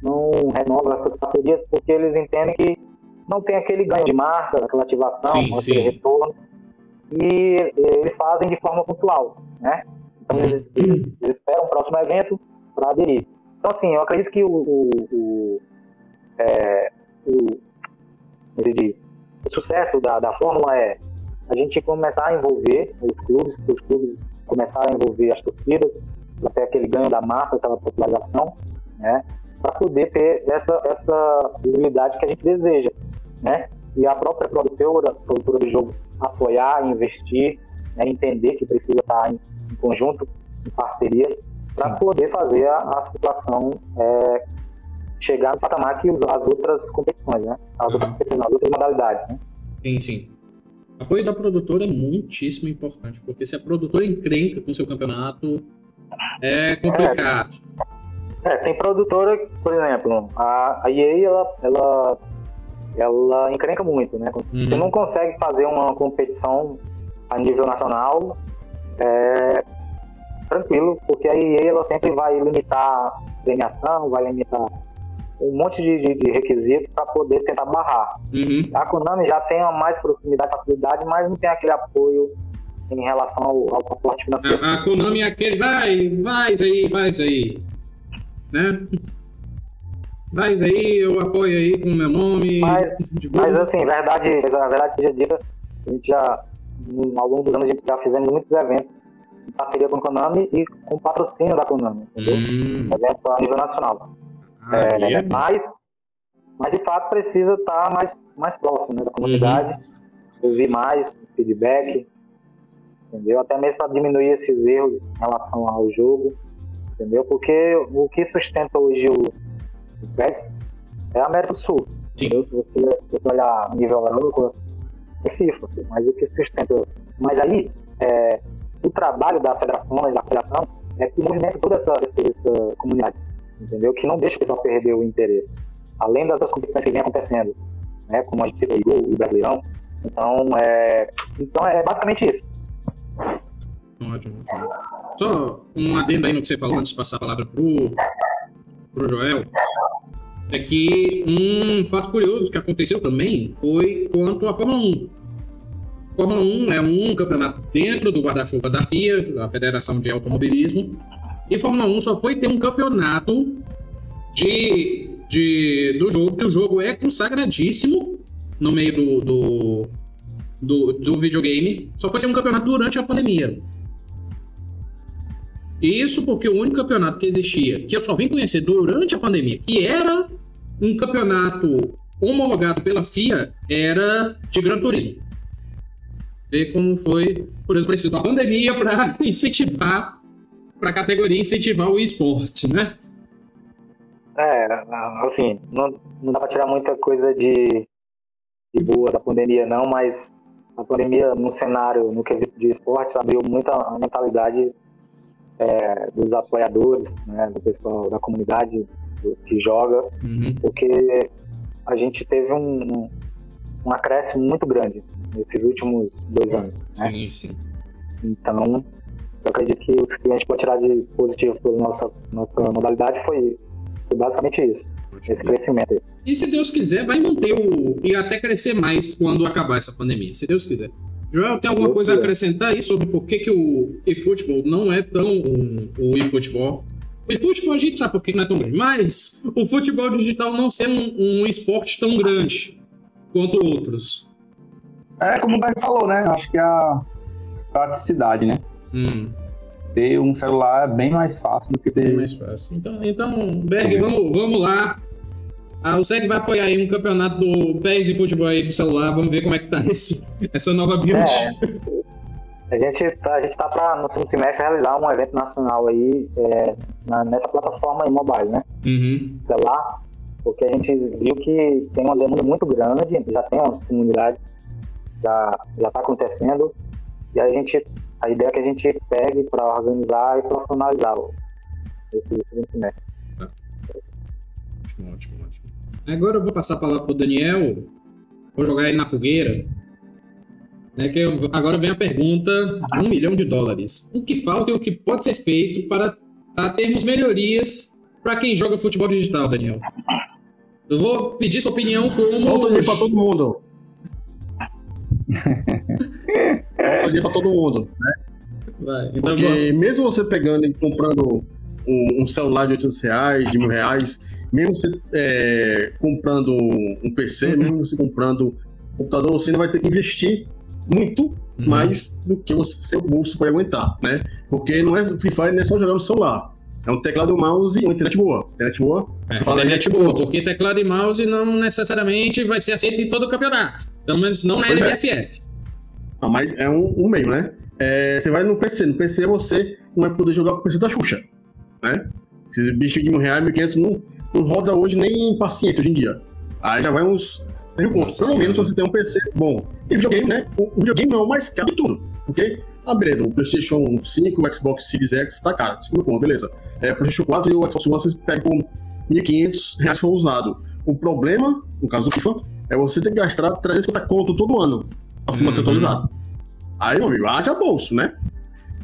Speaker 3: não renovam essas parcerias porque eles entendem que não tem aquele ganho de marca, aquela ativação,
Speaker 1: Sim,
Speaker 3: aquele
Speaker 1: sim.
Speaker 3: retorno. E eles fazem de forma pontual, né? Então, eles, eles esperam o próximo evento para aderir. Então, assim, eu acredito que o, o, o, é, o, como se diz, o sucesso da, da Fórmula é a gente começar a envolver os clubes, os clubes começarem a envolver as torcidas, até aquele ganho da massa, aquela popularização, né? Para poder ter essa, essa visibilidade que a gente deseja, né? E a própria produtora, produtora do jogo apoiar, investir, né? entender que precisa estar em, em conjunto, em parceria, para poder fazer a, a situação é, chegar no patamar que as outras competições, né? As outras
Speaker 1: Uhum.
Speaker 3: competições, as outras modalidades, né?
Speaker 1: Sim, sim. O apoio da produtora é muitíssimo importante, porque se a produtora encrenca com seu campeonato, é complicado.
Speaker 3: É, tem produtora, por exemplo, a, a EA, ela, ela, ela encrenca muito, né? Você
Speaker 1: Uhum.
Speaker 3: não consegue fazer uma competição a nível nacional é, tranquilo, porque a EA ela sempre vai limitar premiação, vai limitar um monte de, de- de requisitos para poder tentar barrar.
Speaker 1: Uhum.
Speaker 3: A Konami já tem uma mais proximidade, facilidade, mas não tem aquele apoio em relação ao, ao aporte financeiro.
Speaker 1: A, a Konami é aquele, vai, faz aí, faz aí. Né? Faz aí, eu apoio aí com o meu nome.
Speaker 3: Mas-. Mas assim, verdade, a verdade seja dita, a gente já, ao longo dos anos, a gente já fizemos muitos eventos em parceria com a Konami e com patrocínio da Konami, entendeu?
Speaker 1: Hum,
Speaker 3: Eventos a nível nacional.
Speaker 1: É bom.
Speaker 3: Mas, mas de fato precisa estar mais, mais próximo né, da comunidade, ouvir mais feedback, entendeu? Até mesmo para diminuir esses erros em relação ao jogo, entendeu? Porque o que sustenta hoje o, o PES é a América do Sul.
Speaker 1: Sim.
Speaker 3: Entendeu? Se você, se você olhar nível Europa, é FIFA, mas o que sustenta. Mas aí, é, o trabalho das federações, da federação, é que movimenta toda essa, essa, essa comunidade, entendeu? Que não deixa o pessoal perder o interesse. Além das outras competições que vem acontecendo, né? Como a gente cita aí, o Brasileirão. Então, é, então, é basicamente isso.
Speaker 1: Ótimo. Só um adendo aí no que você falou antes de passar a palavra pro, pro Joel. É que um fato curioso que aconteceu também foi quanto à Fórmula 1. Fórmula 1 é um campeonato dentro do guarda-chuva da FIA, da Federação de Automobilismo. E Fórmula 1 só foi ter um campeonato de, de, do jogo, que o jogo é consagradíssimo no meio do, do, do, do videogame. Só foi ter um campeonato durante a pandemia. Isso porque o único campeonato que existia, que eu só vim conhecer durante a pandemia, que era um campeonato homologado pela FIA, era de Gran Turismo. Ver como foi, por isso preciso da pandemia para incentivar, para a categoria incentivar o esporte, né?
Speaker 3: É, assim, não, não dá pra tirar muita coisa de, de boa da pandemia, não, mas a pandemia no cenário, no quesito de esportes, abriu muita a mentalidade é, dos apoiadores, né, do pessoal da comunidade do, que joga,
Speaker 1: Uhum.
Speaker 3: porque a gente teve um, um, um acréscimo muito grande nesses últimos dois anos. Né?
Speaker 1: Sim, sim.
Speaker 3: Então, eu acredito que o que a gente pode tirar de positivo pela nossa, nossa modalidade foi, foi basicamente isso, esse crescimento. aí.
Speaker 1: E se Deus quiser, vai manter o. e até crescer mais quando acabar essa pandemia, se Deus quiser. Joel, tem alguma
Speaker 3: Deus
Speaker 1: coisa a acrescentar aí sobre por que, que o eFootball não é tão. um- o eFootball? O eFootball a gente sabe por que não é tão grande, mas o futebol digital não ser um, um esporte tão grande quanto outros.
Speaker 4: É como o Berg falou, né? Acho que é a praticidade, né?
Speaker 1: Hum,
Speaker 4: Ter um celular é bem mais fácil do que ter.
Speaker 1: mais fácil. Então, então Berg, vamos, vamos lá. Ah, o SEG vai apoiar aí um campeonato do PES e futebol aí do celular. Vamos ver como é que tá esse, essa nova build.
Speaker 3: É, a gente tá, a gente tá para no segundo semestre realizar um evento nacional aí é, na- nessa plataforma aí mobile, né?
Speaker 1: Uhum.
Speaker 3: Celular, porque a gente viu que tem uma demanda muito grande, já tem umas comunidades, já já tá acontecendo e a gente a ideia é que a gente pegue para organizar e profissionalizar o- esse segundo semestre.
Speaker 1: Ótimo, ótimo, ótimo. Agora eu vou passar a palavra pro Daniel. Vou jogar ele na fogueira. Né, que eu- agora vem a pergunta de um milhão de dólares. O que falta e o que pode ser feito para a termos melhorias para quem joga futebol digital, Daniel? Eu vou pedir sua opinião como.
Speaker 2: Falta dinheiro pra todo mundo. Falta dinheiro pra todo mundo.
Speaker 1: Vai, então,
Speaker 2: Porque mesmo você pegando e comprando um, um celular de 800 reais, de mil reais, mesmo você é, comprando um PC, mesmo você comprando um computador, você ainda vai ter que investir muito
Speaker 1: Uhum.
Speaker 2: mais do que o seu bolso pode aguentar, né? Porque não é Free Fire não é só jogar no celular. É um teclado, mouse e uma internet boa. Internet boa.
Speaker 1: É,
Speaker 2: você fala
Speaker 1: internet boa, porque teclado e mouse não necessariamente vai ser aceito em todo o campeonato. Pelo menos não na
Speaker 2: Pois é. Ah, mas é um, um meio, né? É, você vai no PC. No PC você não vai poder jogar com o PC da Xuxa, né? Esses bichos de mil reais, mil quinhentos não, não roda hoje nem em paciência hoje em dia. Aí já vai uns Pelo menos você tem um PC bom. E videogame, né? O, o videogame não é o mais caro de tudo, ok? Ah, beleza. O PlayStation 5, o Xbox Series X tá caro. 5 mil beleza. É, o PlayStation 4 e o Xbox One vocês pegam por 1.500 reais se for usado. O problema, no caso do FIFA, é você ter que gastar 350 conto todo ano pra se manter atualizado. Aí, meu amigo, haja bolso, né?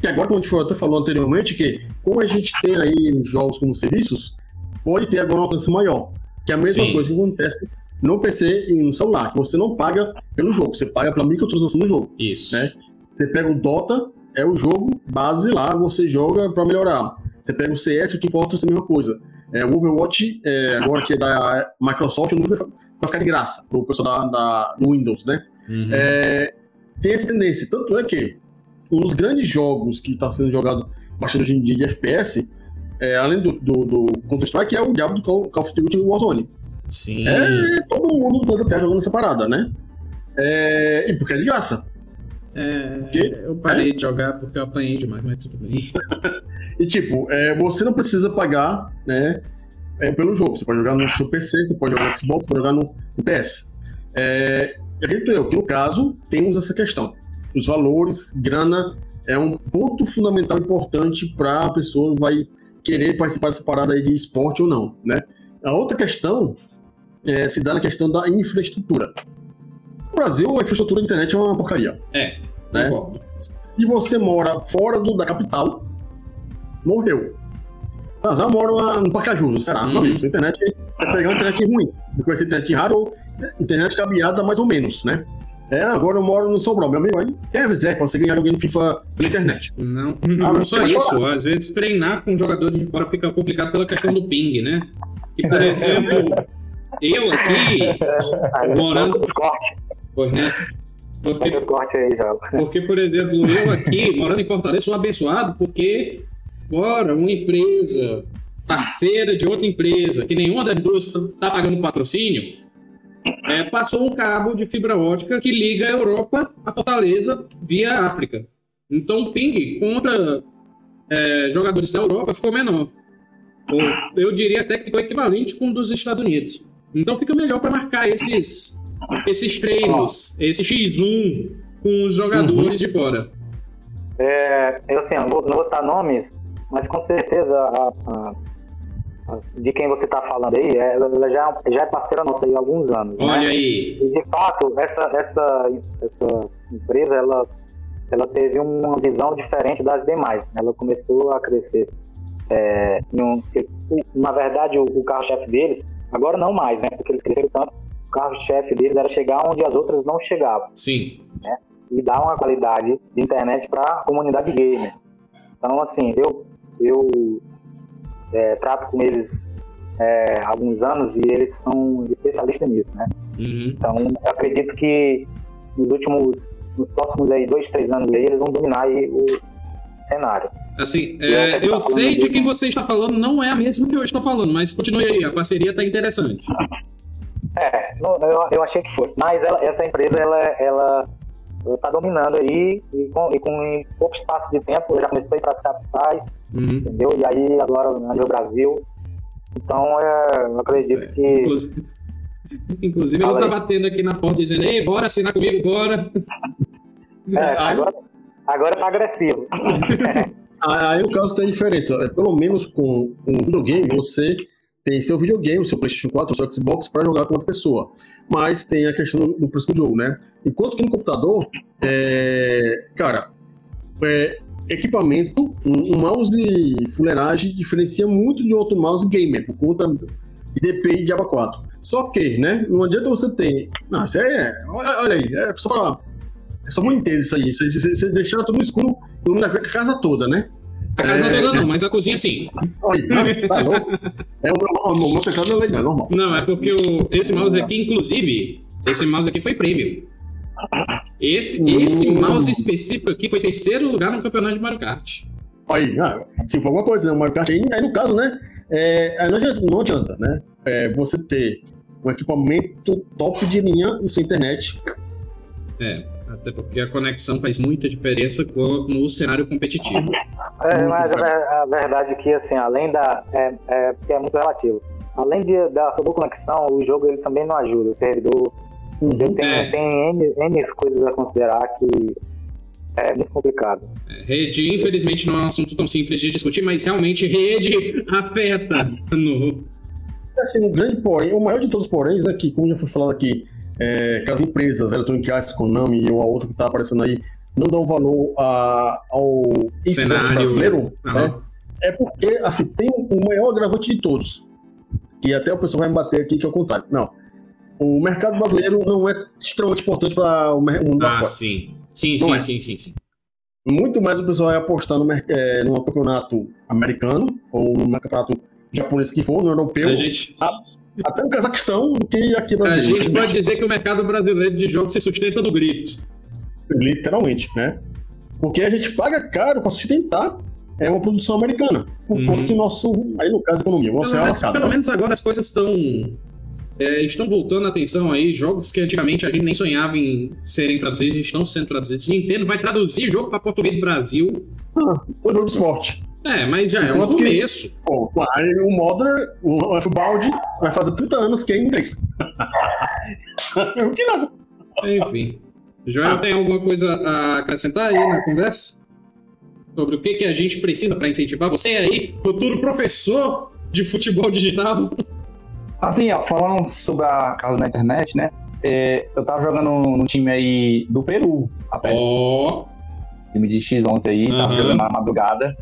Speaker 2: Que agora, como a gente falou- até falou anteriormente, que como a gente tem aí os jogos como serviços, pode ter agora um alcance maior. Que é a mesma
Speaker 1: Sim.
Speaker 2: coisa que acontece no PC e no celular, que você não paga pelo jogo, você paga pela microtransação do jogo.
Speaker 1: Isso.
Speaker 2: Né? Você pega o Dota, é o jogo base lá, você joga pra melhorar. Você pega o CS, o Team Fortress é a mesma coisa. É, o Overwatch, é, agora que é da Microsoft, vai ficar de graça pro pessoal da, da do Windows, né?
Speaker 1: Uhum.
Speaker 2: É, tem essa tendência. Tanto é que um dos grandes jogos que está sendo jogado bastante hoje em dia de FPS, é, além do, do, do Counter-Strike, é o diabo do Call, Call of Duty Warzone.
Speaker 1: Sim.
Speaker 2: É todo mundo do planeta Terra jogando essa parada, né? É, e porque é de graça.
Speaker 1: É, eu parei de jogar porque eu apanhei demais, mas tudo bem.
Speaker 2: E tipo, é, você não precisa pagar né, é, pelo jogo. Você pode jogar no seu PC, você pode jogar no Xbox, você pode jogar no no PS. Acredito eu que no caso temos essa questão. Os valores, grana, é um ponto fundamental importante para a pessoa vai querer participar dessa parada aí de esporte ou não, né? A outra questão é, se dá na questão da infraestrutura. No Brasil, a infraestrutura da internet é uma porcaria.
Speaker 1: É,
Speaker 2: né? Se você mora fora do- da capital, morreu. Moro lá no Pacajus, será?
Speaker 1: Uhum.
Speaker 2: Meu amigo, sua internet vai pegar uma internet ruim. Vai conhecer internet rara ou internet cabeada mais ou menos, né? É, agora eu moro no Sobral, meu amigo. Aí quer dizer pra você ganhar alguém no FIFA pela internet.
Speaker 1: Não,
Speaker 2: Ah,
Speaker 1: não só isso. Às vezes treinar com jogadores de fora fica complicado pela questão do ping, né? Que, por exemplo, eu aqui, Morando- pois, né? Porque. Porque, por exemplo, eu aqui, morando em Fortaleza, sou abençoado porque agora uma empresa parceira de outra empresa, que nenhuma das duas está pagando patrocínio, é, passou um cabo de fibra ótica que liga a Europa a Fortaleza via África. Então o ping contra é, jogadores da Europa ficou menor. Ou, eu diria até que ficou equivalente com o dos Estados Unidos. Então fica melhor para marcar esses, esses treinos, esse X1 com os jogadores uhum. de fora.
Speaker 3: É, eu assim, não vou, não vou citar nomes, mas com certeza a, a, de quem você está falando aí, é, ela já, já é parceira nossa aí há alguns anos.
Speaker 1: Olha
Speaker 3: né?
Speaker 1: aí.
Speaker 3: E de fato, essa, essa, essa empresa, ela, ela teve uma visão diferente das demais. Ela começou a crescer. É, um, na verdade, o, o carro-chefe deles, agora não mais, né? Porque eles cresceram tanto, o carro-chefe deles era chegar onde as outras não chegavam.
Speaker 1: Sim.
Speaker 3: Né? E dar uma qualidade de internet para a comunidade gamer. Então, assim, eu, eu é, trato com eles é, há alguns anos e eles são especialistas nisso, né?
Speaker 1: Uhum.
Speaker 3: Então, eu acredito que nos últimos, nos próximos aí, dois, três anos aí, eles vão dominar aí o cenário.
Speaker 1: Assim, é, eu sei de quem você está falando, não é a mesma que eu estou falando, mas continue aí, a parceria está interessante.
Speaker 3: É, eu, eu achei que fosse, mas ela, essa empresa, ela, ela está dominando aí e com, e com em pouco espaço de tempo eu já comecei para as capitais, uhum. entendeu? E aí agora no Brasil. Então é, eu acredito certo. que.
Speaker 1: Inclusive, inclusive ele está batendo aqui na porta dizendo, ei, bora assinar comigo, bora.
Speaker 3: É, agora, agora tá agressivo.
Speaker 2: aí o caso tem diferença. É, pelo menos com um videogame, você tem seu videogame, seu PlayStation 4, seu Xbox para jogar com outra pessoa. Mas tem a questão do preço do jogo, né? Enquanto que no computador, é, cara, é, equipamento, um, um, mouse fuleiragem diferencia muito de outro mouse gamer, por conta de DPI de ABA 4. Só que, né, não adianta você ter. Não, isso aí é. Olha, olha aí, é só. É só muito intenso isso aí. Você, você, você deixar tudo escuro, na casa toda, né?
Speaker 1: A casa é... toda não, mas a cozinha sim.
Speaker 2: tá louco? É, o, meu teclado é legal, normal.
Speaker 1: Não, é porque o, esse mouse aqui, inclusive, esse mouse aqui foi prêmio. Esse, esse mouse específico aqui foi terceiro lugar no campeonato de Mario Kart.
Speaker 2: Aí, ah, se for alguma coisa, né? O Mario Kart aí, aí no caso, né? É, não, adianta, não adianta, né? É, você ter um equipamento top de linha em sua internet.
Speaker 1: É. Até porque a conexão faz muita diferença no cenário competitivo.
Speaker 3: É, mas a, a, verdade é que, assim, além da. É, é, é muito relativo. Além de, da boa conexão, o jogo ele também não ajuda. O servidor uhum. tem, é. tem N, N coisas a considerar que é muito complicado.
Speaker 1: É, rede, infelizmente, não é um assunto tão simples de discutir, mas realmente rede afeta no.
Speaker 2: Assim, um grande porém, o maior de todos os poréns, né, que, como já foi falado aqui, é, que as empresas, Electronic Arts, Konami ou a outra que está aparecendo aí, não dão valor a, ao
Speaker 1: esporte brasileiro,
Speaker 2: uhum. né? é porque assim, tem o maior agravante de todos. E até o pessoal vai me bater aqui que é o contrário. Não. O mercado brasileiro não é extremamente importante para o mundo
Speaker 1: ah, sim. Sim, sim, é. sim, sim, sim.
Speaker 2: Muito mais o pessoal vai apostar no, é, no campeonato americano ou no campeonato japonês que for, no europeu.
Speaker 1: A gente...
Speaker 2: A, até no Cazaquistão do que aqui no Brasil.
Speaker 1: A gente pode dizer que o mercado brasileiro de jogos se sustenta no grito.
Speaker 2: Literalmente, né? Porque a gente paga caro para sustentar é uma produção americana. Por uhum. conta que o nosso. Aí no caso, economia. Pelo,
Speaker 1: menos, pelo menos agora as coisas estão. É, estão voltando a atenção aí. Jogos que antigamente a gente nem sonhava em serem traduzidos, estão sendo traduzidos. Nintendo vai traduzir jogo para português Brasil.
Speaker 2: Ah, o jogo de esporte.
Speaker 1: É, mas já é um começo.
Speaker 2: Que, o Modern, o F-Baldi, vai fazer 30 anos que é em inglês.
Speaker 1: o que nada. Enfim. Joel, tem alguma coisa a acrescentar aí na conversa? Sobre o que, que a gente precisa para incentivar você aí, futuro professor de futebol digital?
Speaker 4: Assim, ó, falando sobre a casa na internet, né? É, eu tava jogando no time aí do Peru,
Speaker 1: até. Ó! Oh.
Speaker 4: Time de X11 aí, uhum. tava jogando na madrugada.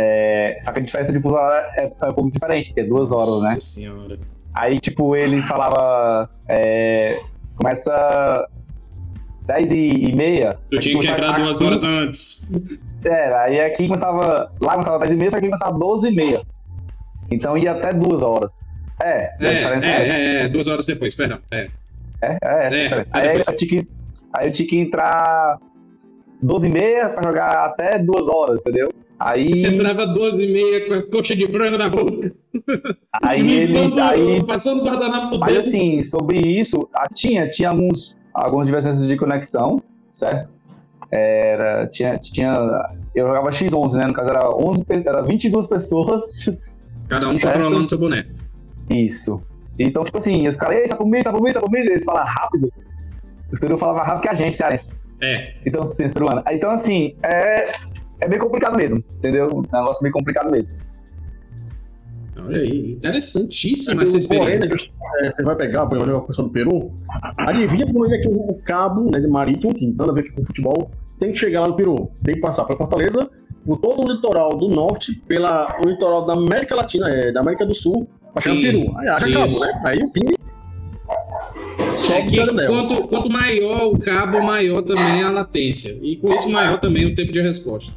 Speaker 4: É, só que a diferença de fuso é, é, um pouco diferente, que é duas horas, Nossa né?
Speaker 1: Senhora.
Speaker 4: Aí, tipo, eles falavam. É, começa 10 e meia.
Speaker 1: Eu tinha que entrar aqui, duas horas antes.
Speaker 4: Era, aí aqui começava. Lá começava 10 e meia, só que aqui começava 12 e meia. Então ia até duas horas. É,
Speaker 1: é, é, é, é, duas horas depois, perdão. É,
Speaker 4: é, é, é, aí, eu tinha que, aí eu tinha que entrar 12 e meia pra jogar até duas horas, entendeu? Aí.
Speaker 1: Entrava 12 e meia com a coxa de frango na boca.
Speaker 4: Aí eles. aí...
Speaker 1: Passando guardanapo
Speaker 4: Mas assim, sobre isso, ah, tinha, tinha alguns, algumas divergências de conexão, certo? Era, tinha, tinha. Eu jogava X11, né? No caso era 11, era 22 pessoas.
Speaker 1: Cada um certo? controlando seu boneco.
Speaker 4: Isso. Então, tipo assim, os caras, ei, tá comigo, tá comigo, tá comigo, eles falam rápido. Os caras falavam rápido que a gente, cearense.
Speaker 1: É.
Speaker 4: Então, ano. Então, assim, é, é bem complicado mesmo, entendeu? Um negócio bem complicado mesmo.
Speaker 1: Olha aí, interessantíssima
Speaker 2: É,
Speaker 1: essa experiência.
Speaker 2: que, é, você vai pegar, por exemplo, a pessoa do Peru, adivinha por onde é que o, o cabo né, de marítimo, que não tem nada a ver com futebol, tem que chegar lá no Peru. Tem que passar pela Fortaleza, por todo o litoral do norte, pela, o litoral da América Latina, é, da América do Sul, pra chegar no Peru. Aí acha
Speaker 1: isso.
Speaker 2: cabo, né? Aí o ping
Speaker 1: É que quanto, quanto maior o cabo, maior também a latência. E com isso, maior também o tempo de resposta.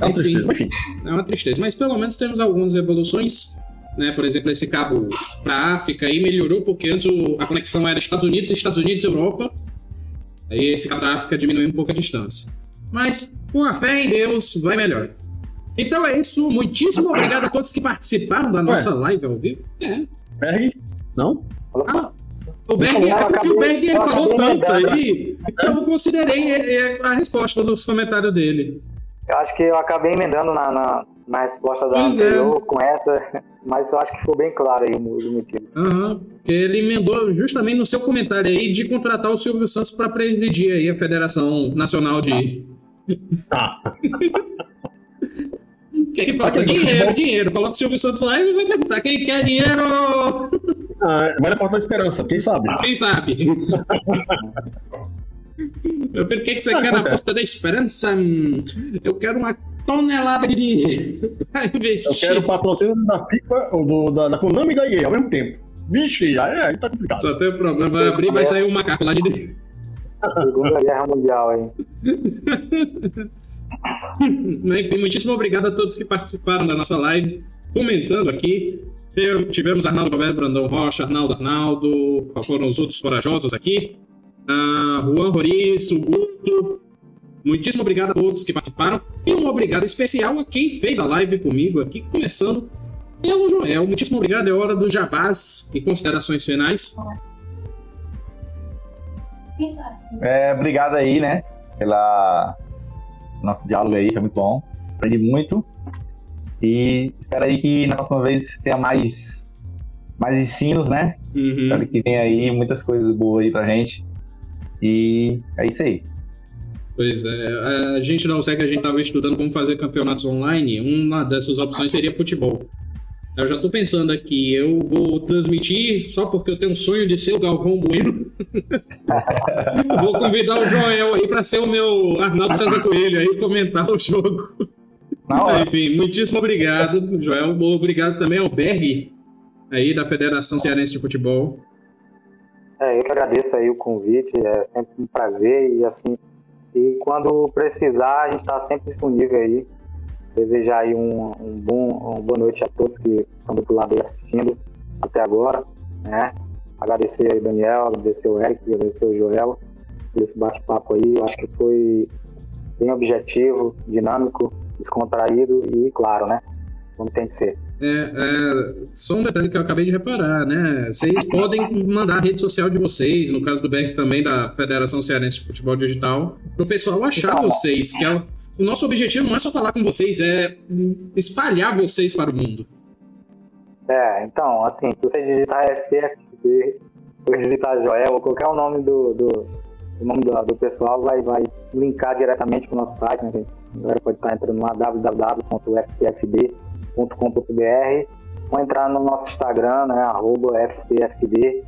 Speaker 2: É uma tristeza, mas enfim.
Speaker 1: É uma tristeza. Mas pelo menos temos algumas evoluções. Né? Por exemplo, esse cabo para África aí melhorou porque antes o- a conexão era Estados Unidos, Estados Unidos, Europa. Aí esse cabo da África diminuiu um pouco a distância. Mas com a fé em Deus vai melhorar. Então é isso. Muitíssimo obrigado a todos que participaram da nossa live ao vivo. É.
Speaker 2: Berg? Não?
Speaker 1: Ah, o Berg, é porque o Berg ele falou
Speaker 3: acabei
Speaker 1: tanto aí que eu considerei é, é, a resposta dos comentários dele.
Speaker 3: Eu acho que eu acabei emendando na, na, na resposta da
Speaker 1: Pois é.
Speaker 3: anterior com essa, mas eu acho que ficou bem claro aí o mo- o motivo.
Speaker 1: Aham, porque ele emendou justamente no seu comentário aí de contratar o Silvio Santos para presidir aí a Federação Nacional de.
Speaker 2: Tá.
Speaker 1: O que é que falta?
Speaker 2: Aquele do
Speaker 1: Dinheiro,
Speaker 2: futebol.
Speaker 1: dinheiro. Coloca o Silvio Santos lá e vai perguntar quem quer dinheiro.
Speaker 2: Ah, vai na porta da esperança, quem sabe?
Speaker 1: Quem sabe? O que, que você
Speaker 2: Ah,
Speaker 1: quer na
Speaker 2: acontece.
Speaker 1: posta da esperança? Eu quero uma tonelada de dinheiro pra investir.
Speaker 2: Eu quero o patrocínio da FIFA, ou do, da, da Konami e da EA ao mesmo tempo. Vixe, aí, aí tá complicado.
Speaker 1: Só tem um problema, vai abrir e vai sair um macaco lá de dentro.
Speaker 3: Segunda Guerra Mundial aí.
Speaker 1: Enfim, muitíssimo obrigado a todos que participaram da nossa live, comentando aqui. Eu- tivemos Arnaldo Roberto Brandão Rocha, Arnaldo Arnaldo, qual foram os outros corajosos aqui? Ah, Juan Roriz, Guto. Muitíssimo obrigado a todos que participaram. E um obrigado especial a quem fez a live comigo aqui, começando pelo Joel. Muitíssimo obrigado. É hora do jabás e considerações finais.
Speaker 4: É, obrigado aí, né, pela nosso diálogo aí, foi muito bom. Aprendi muito. E espero aí que na próxima vez tenha mais, mais ensinos, né?
Speaker 1: Uhum.
Speaker 4: Espero que tenha aí muitas coisas boas aí pra gente. E é isso aí.
Speaker 1: Pois é, a gente não segue, a gente estava estudando como fazer campeonatos online. Uma dessas opções seria futebol. Eu já tô pensando aqui, eu vou transmitir só porque eu tenho um sonho de ser o Galvão Bueno. vou convidar o Joel aí para ser o meu Arnaldo César Coelho aí comentar o jogo. Enfim, muitíssimo obrigado, Joel. Obrigado também ao Berg aí da Federação Cearense de Futebol.
Speaker 3: É, eu que agradeço aí o convite, é sempre um prazer e assim, e quando precisar, a gente está sempre disponível aí. Desejar aí um, um bom, uma boa noite a todos que estão do lado aí assistindo até agora, né? Agradecer aí Daniel, agradecer o Eric, agradecer o Joel por esse bate-papo aí. Eu acho que foi bem objetivo, dinâmico, descontraído e claro, né? Como tem que ser.
Speaker 1: É, é, só um detalhe que eu acabei de reparar, né? Vocês podem mandar a rede social de vocês, no caso do Beck também, da Federação Cearense de Futebol Digital, pro pessoal achar
Speaker 3: Então.
Speaker 1: vocês, que é o, o nosso objetivo não é só falar com vocês, é espalhar vocês para o mundo.
Speaker 3: É, então, assim, se você digitar FCFB, ou digitar Joel, ou qualquer o nome do, do, o nome do, do pessoal, vai, vai linkar diretamente para o nosso site, né? A galera pode estar entrando lá, www.fcfb.com.br, ou entrar no nosso Instagram, né, arroba FCFB,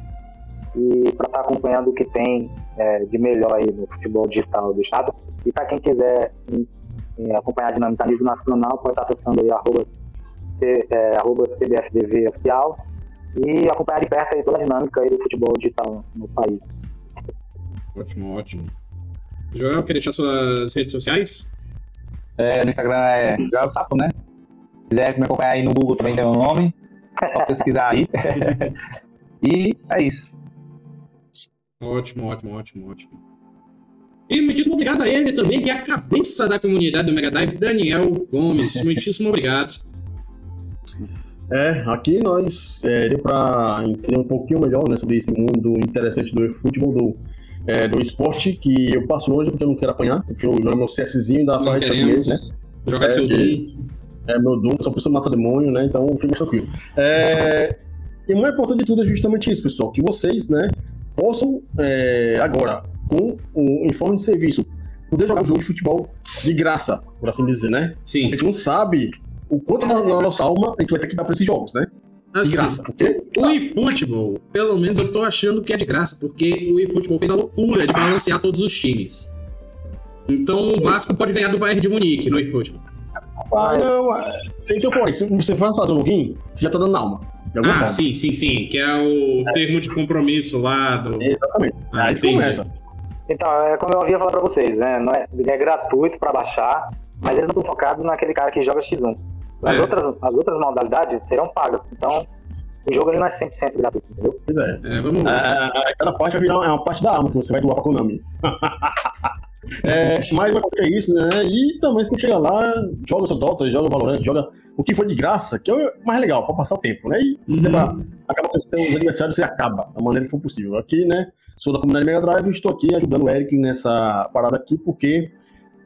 Speaker 3: e para estar acompanhando o que tem é, de melhor aí no futebol digital do estado. E para quem quiser em- em acompanhar a dinâmica a nível nacional, pode estar acessando aí arroba C- é, arroba CBFDV oficial e acompanhar de perto aí toda a dinâmica aí do futebol digital no país.
Speaker 1: Ótimo, ótimo. Joel, quer deixar suas redes sociais?
Speaker 4: É, no Instagram é Joel Sapo, né? Se quiser me acompanhar aí no Google também tem o meu nome. Só pesquisar aí. e é isso.
Speaker 1: Ótimo, ótimo, ótimo, ótimo. E muitíssimo obrigado a ele também, que é a cabeça da comunidade do Mega Drive, Daniel Gomes. Muitíssimo obrigado.
Speaker 2: É, aqui nós é, deu para entender um pouquinho melhor né, sobre esse mundo interessante do futebol, do, é, do esporte, que eu passo longe porque eu não quero apanhar. Eu prefiro jogar meu CSzinho da sua rede né?
Speaker 1: Jogar
Speaker 2: É,
Speaker 1: seu
Speaker 2: que-
Speaker 1: Doom.
Speaker 2: É meu Doom, sou pessoa mata demônio, né? Então fica tranquilo. É, e o mais importante de tudo é justamente isso, pessoal, que vocês, né, possam é, agora com um informe de serviço, poder jogar um jogo de futebol de graça, por assim dizer, né? A
Speaker 1: Sim.
Speaker 2: gente não sabe o quanto na, na nossa alma a gente vai ter que dar pra esses jogos, né? De
Speaker 1: Assim,
Speaker 2: graça. Porque
Speaker 1: o eFootball, pelo menos eu tô achando que é de graça, porque o eFootball fez a loucura de balancear todos os times. Então o Vasco pode ganhar do Bayern de Munique no eFootball.
Speaker 2: Ah, não, é- então, porém, se você for fazer um login, você já tá dando alma.
Speaker 1: Ah,
Speaker 2: forma.
Speaker 1: sim, sim, sim, que é o termo de compromisso lá do.
Speaker 2: Exatamente.
Speaker 1: Ah,
Speaker 2: Aí
Speaker 1: entendi.
Speaker 2: começa.
Speaker 3: Então, é como eu havia falado pra vocês, né? Não é, ele é gratuito pra baixar, mas eles não estão focados naquele cara que joga X1. As,
Speaker 1: É.
Speaker 3: outras, as outras modalidades serão pagas. Então, o jogo ele não é 100% gratuito, entendeu?
Speaker 2: Pois é.
Speaker 1: É, vamos lá.
Speaker 2: É, cada parte vai virar uma, é uma parte da alma que você vai doar pra Konami. é, mas acontecer isso, né? E também você chega lá, joga seu Dota, joga o Valorant, joga o que for de graça, que é o mais legal, pra passar o tempo, né? E se
Speaker 1: Uhum.
Speaker 2: pra acabar com seus adversários, você acaba da maneira que for possível. Aqui, né? Sou da comunidade Mega Drive e estou aqui ajudando o Eric nessa parada aqui, porque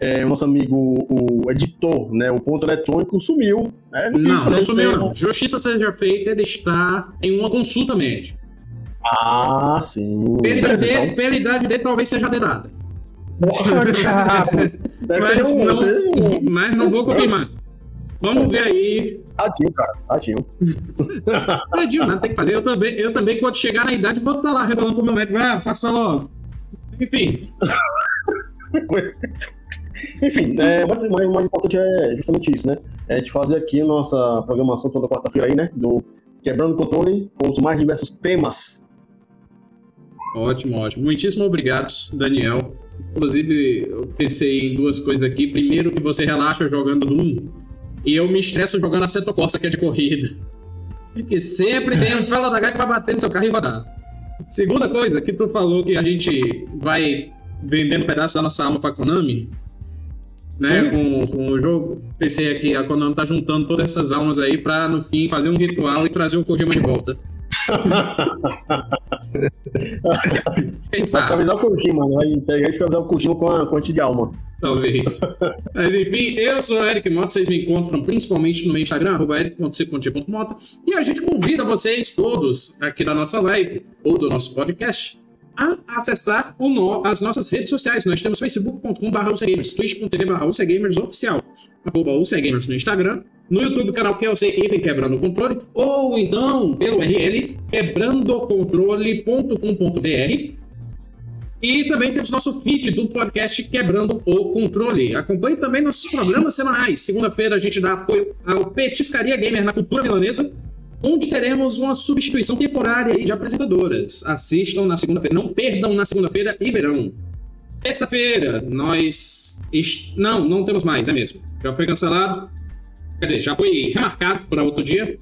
Speaker 2: é, o nosso amigo, o editor, né? O ponto eletrônico sumiu. Né? quis
Speaker 1: Não,
Speaker 2: fazer
Speaker 1: não sumiu,
Speaker 2: isso,
Speaker 1: não.
Speaker 2: né?
Speaker 1: Justiça seja feita, ele está em uma consulta médica.
Speaker 2: Ah, sim.
Speaker 1: Pela idade,
Speaker 2: Beleza,
Speaker 1: dele, pela idade dele, talvez seja dedada.
Speaker 2: Porra, cara.
Speaker 1: Mas
Speaker 2: um,
Speaker 1: não, mas não vou confirmar. Vamos ver aí.
Speaker 2: tadinho, cara. Tadinho.
Speaker 1: Tadinho, nada tem que fazer. Eu também, eu também, quando chegar na idade, vou estar lá revelando pro meu médico. Ah, faça logo. Enfim,
Speaker 2: Enfim, é, mas mas o mais importante é justamente isso, né? É de fazer aqui a nossa programação toda quarta-feira aí, né? Do Quebrando o Controle, com os mais diversos temas.
Speaker 1: ótimo, ótimo. Muitíssimo obrigado, Daniel. Inclusive, eu pensei em duas coisas aqui. Primeiro, que você relaxa jogando Doom. E eu me estresso jogando a Seto Corsa, que é de corrida. Porque sempre tem um fala da gaita pra bater no seu carro e rodar. Segunda coisa, que tu falou que a gente vai vendendo pedaço da nossa alma pra Konami. Né, com, com o jogo. Pensei aqui, a Konami tá juntando todas essas almas aí pra, no fim, fazer um ritual e trazer o Kojima de volta.
Speaker 2: Vai
Speaker 1: sabe?
Speaker 2: avisar o Kojima, né? Vai pegar e escrever o Kojima com a quantia de alma.
Speaker 1: Talvez. Mas enfim, eu sou o Eric Mota, vocês me encontram principalmente no meu Instagram, eric.c.g.mota, e a gente convida vocês todos aqui da nossa live ou do nosso podcast a acessar no- as nossas redes sociais. Nós temos facebook.com.br twitch.tv.br oficial, arroba UCGamers no Instagram, no YouTube, canal que eu sei Item Quebrando o Controle, ou então pelo URL quebrandocontrole.com.br e também temos nosso feed do podcast Quebrando o Controle. Acompanhe também nossos programas semanais. Segunda-feira a gente dá apoio ao Petiscaria Gamer na cultura milanesa, onde teremos uma substituição temporária de apresentadoras. Assistam na segunda-feira, não perdam na segunda-feira e verão. Terça-feira, nós. Não, não temos mais, é mesmo. Já foi cancelado. Quer dizer, já foi remarcado para outro dia.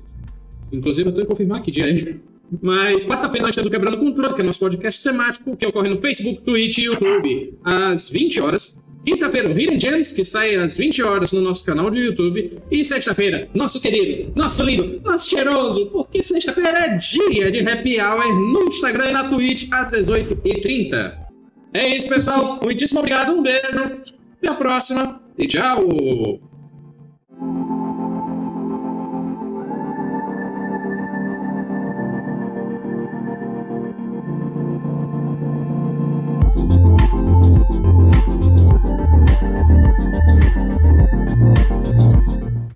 Speaker 1: Inclusive, eu tenho que confirmar que dia é. Mas quarta-feira nós temos o Quebrando Controle, que é nosso podcast temático, que ocorre no Facebook, Twitch e YouTube, às 20 horas. Quinta-feira, o Hidden Gems, que sai às 20 horas no nosso canal do YouTube. E sexta-feira, nosso querido, nosso lindo, nosso cheiroso, porque sexta-feira é dia de happy hour no Instagram e na Twitch às 18h30. É isso, pessoal. Muitíssimo obrigado, um beijo, até a próxima e tchau!